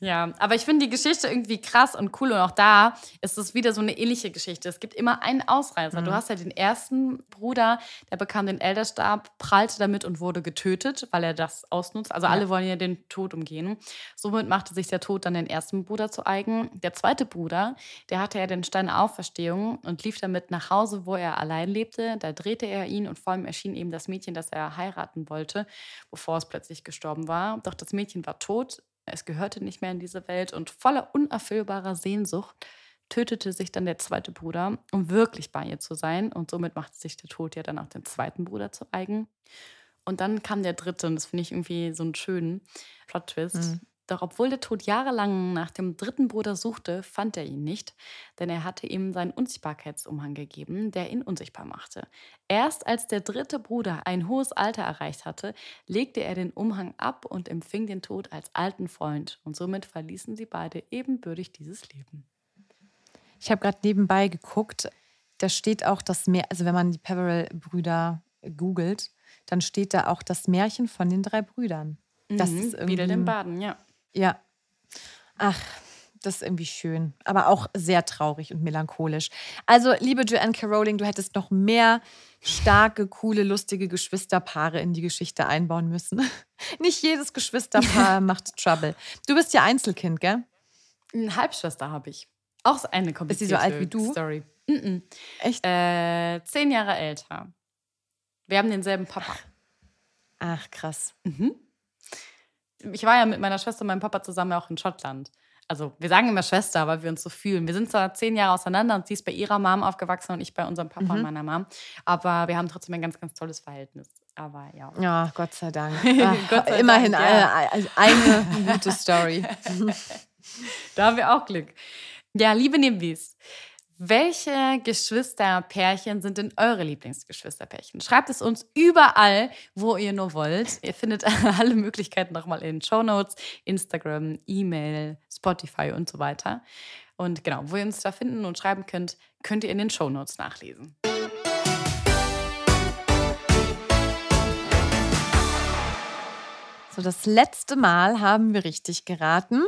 A: Ja, aber ich finde die Geschichte irgendwie krass und cool. Und auch da ist es wieder so eine ähnliche Geschichte. Es gibt immer einen Ausreißer. Mhm. Du hast ja den ersten Bruder, der bekam den Elderstab, prallte damit und wurde getötet, weil er das ausnutzt. Also ja. alle wollen ja den Tod umgehen. Somit machte sich der Tod dann den ersten Bruder zu eigen. Der zweite Bruder, der hatte ja den Stein Auferstehung und lief damit nach Hause, wo er allein lebte. Da drehte er ihn und vor ihm erschien eben das Mädchen, das er heiraten wollte, bevor es plötzlich gestorben war. Doch das Mädchen war tot es gehörte nicht mehr in diese Welt und voller unerfüllbarer Sehnsucht tötete sich dann der zweite Bruder, um wirklich bei ihr zu sein. Und somit machte sich der Tod ja dann auch den zweiten Bruder zu eigen. Und dann kam der dritte, und das finde ich irgendwie so einen schönen Plot-Twist. Mhm. Doch obwohl der Tod jahrelang nach dem dritten Bruder suchte, fand er ihn nicht, denn er hatte ihm seinen Unsichtbarkeitsumhang gegeben, der ihn unsichtbar machte. Erst als der dritte Bruder ein hohes Alter erreicht hatte, legte er den Umhang ab und empfing den Tod als alten Freund, und somit verließen sie beide ebenbürtig dieses Leben.
B: Ich habe gerade nebenbei geguckt, da steht auch das Meer, also wenn man die Peverell-Brüder googelt, dann steht da auch das Märchen von den drei Brüdern.
A: Das mhm, ist irgendwie, Baden, ja.
B: Ja. Ach, das ist irgendwie schön, aber auch sehr traurig und melancholisch. Also, liebe Joanne K. Rowling, du hättest noch mehr starke, coole, lustige Geschwisterpaare in die Geschichte einbauen müssen. <laughs> Nicht jedes Geschwisterpaar <laughs> macht Trouble. Du bist ja Einzelkind, gell?
A: Eine Halbschwester habe ich. Auch eine komplizierte Ist sie so alt wie du? Story. Mm -mm. Echt? Äh, zehn Jahre älter. Wir haben denselben Papa.
B: Ach, krass.
A: Mhm ich war ja mit meiner Schwester und meinem Papa zusammen auch in Schottland. Also wir sagen immer Schwester, weil wir uns so fühlen. Wir sind zwar zehn Jahre auseinander und sie ist bei ihrer Mom aufgewachsen und ich bei unserem Papa mhm. und meiner Mom. Aber wir haben trotzdem ein ganz, ganz tolles Verhältnis. Aber ja.
B: Ja, Gott sei Dank. <laughs> Gott sei immerhin Dank, ja. eine, eine gute Story. <laughs> <laughs>
A: da haben wir auch Glück. Ja, liebe Nimbis, welche Geschwisterpärchen sind denn eure Lieblingsgeschwisterpärchen? Schreibt es uns überall, wo ihr nur wollt. Ihr findet <laughs> alle Möglichkeiten nochmal in Show Notes, Instagram, E-Mail, Spotify und so weiter. Und genau, wo ihr uns da finden und schreiben könnt, könnt ihr in den Show Notes nachlesen.
B: So, das letzte Mal haben wir richtig geraten.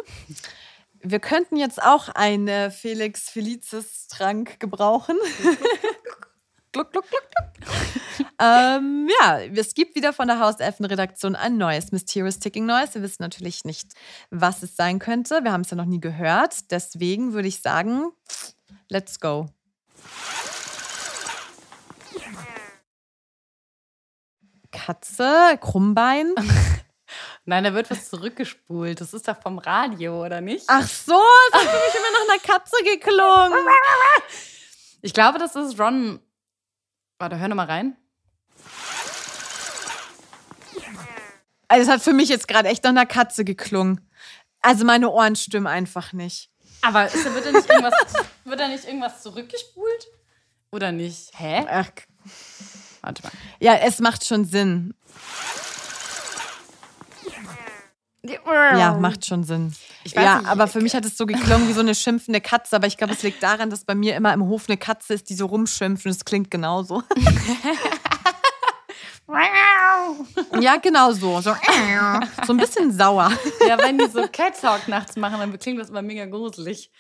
B: Wir könnten jetzt auch einen Felix Felicis Trank gebrauchen. <laughs> gluck, gluck, gluck, gluck. ähm, ja, es gibt wieder von der Hauselfen-Redaktion ein neues Mysterious Ticking Noise. Wir wissen natürlich nicht, was es sein könnte. Wir haben es ja noch nie gehört. Deswegen würde ich sagen, let's go. Katze, Krummbein. <laughs>
A: Nein, da wird was zurückgespult. Das ist doch vom Radio, oder nicht?
B: Ach so, das hat für mich immer nach einer Katze geklungen.
A: Ich glaube, das ist Ron. Warte, hör noch mal rein.
B: Also, es hat für mich jetzt gerade echt nach einer Katze geklungen. Also, meine Ohren stimmen einfach nicht.
A: Aber ist, wird, da nicht irgendwas, wird da nicht irgendwas zurückgespult? Oder nicht? Hä? Ach.
B: Warte mal. Ja, es macht schon Sinn. Ja, macht schon Sinn. ja, nicht, aber für mich hat es so geklungen wie so eine schimpfende Katze. Aber ich glaube, es liegt daran, dass bei mir immer im Hof eine Katze ist, die so rumschimpft und es klingt genauso. ja, genau so. So, so ein bisschen sauer.
A: Ja, wenn die so Cat Talk nachts machen, dann klingt das immer mega gruselig.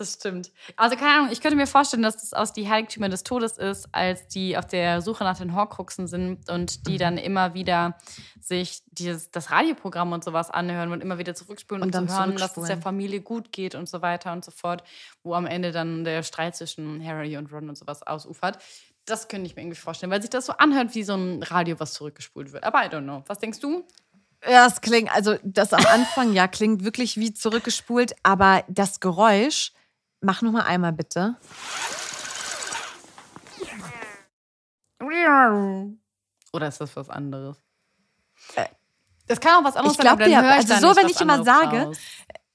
A: Das stimmt. Also keine Ahnung, ich könnte mir vorstellen, dass das aus die Heiligtümer des Todes ist, als die auf der Suche nach den Horcruxen sind und die mhm. dann immer wieder sich dieses, das Radioprogramm und sowas anhören und immer wieder zurückspulen und, und zu hören, dass es der Familie gut geht und so weiter und so fort, wo am Ende dann der Streit zwischen Harry und Ron und sowas ausufert. Das könnte ich mir irgendwie vorstellen, weil sich das so anhört wie so ein Radio, was zurückgespult wird. Aber I don't know. Was denkst du?
B: Ja, es klingt, also das am Anfang, ja, klingt wirklich wie zurückgespult, aber das Geräusch, Mach noch mal einmal bitte.
A: Oder ist das was anderes? Äh, das kann auch was anderes
B: ich glaub, sein, aber Also so, wenn ich immer sage, raus.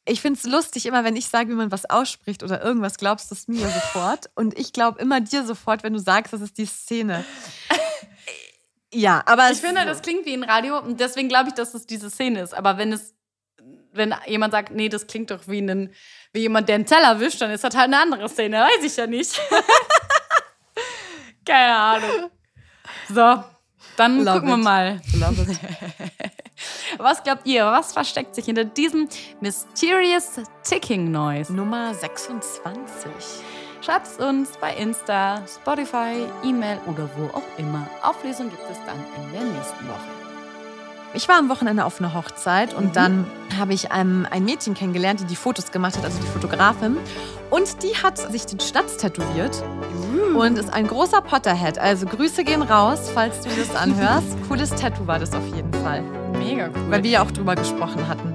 B: ich finde es lustig, immer wenn ich sage, wie man was ausspricht oder irgendwas, glaubst du es mir sofort. Und ich glaube immer dir sofort, wenn du sagst, das ist die Szene. <laughs> ja, aber.
A: Ich finde, das klingt wie ein Radio und deswegen glaube ich, dass es diese Szene ist. Aber wenn es, wenn jemand sagt, nee, das klingt doch wie ein wie jemand, der einen Teller wischt, dann ist das halt eine andere Szene. Weiß ich ja nicht. <laughs> Keine Ahnung. So, dann Love gucken it. wir mal. <laughs> Was glaubt ihr? Was versteckt sich hinter diesem Mysterious Ticking Noise?
B: Nummer 26.
A: Schreibt es uns bei Insta, Spotify, E-Mail oder wo auch immer. Auflösung gibt es dann in der nächsten Woche.
B: Ich war am Wochenende auf einer Hochzeit und mhm. dann habe ich ähm, ein Mädchen kennengelernt, die die Fotos gemacht hat, also die Fotografin. Und die hat sich den Schnatz tätowiert mhm. und ist ein großer Potterhead. Also Grüße gehen raus, falls du das anhörst. <laughs> Cooles Tattoo war das auf jeden Fall.
A: Mega cool.
B: Weil wir ja auch drüber gesprochen hatten.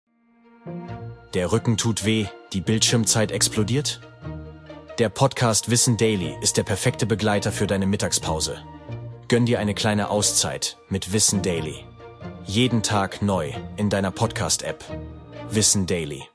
E: Der Rücken tut weh, die Bildschirmzeit explodiert? Der Podcast Wissen Daily ist der perfekte Begleiter für deine Mittagspause. Gönn dir eine kleine Auszeit mit Wissen Daily. Jeden Tag neu in deiner Podcast-App. Wissen Daily.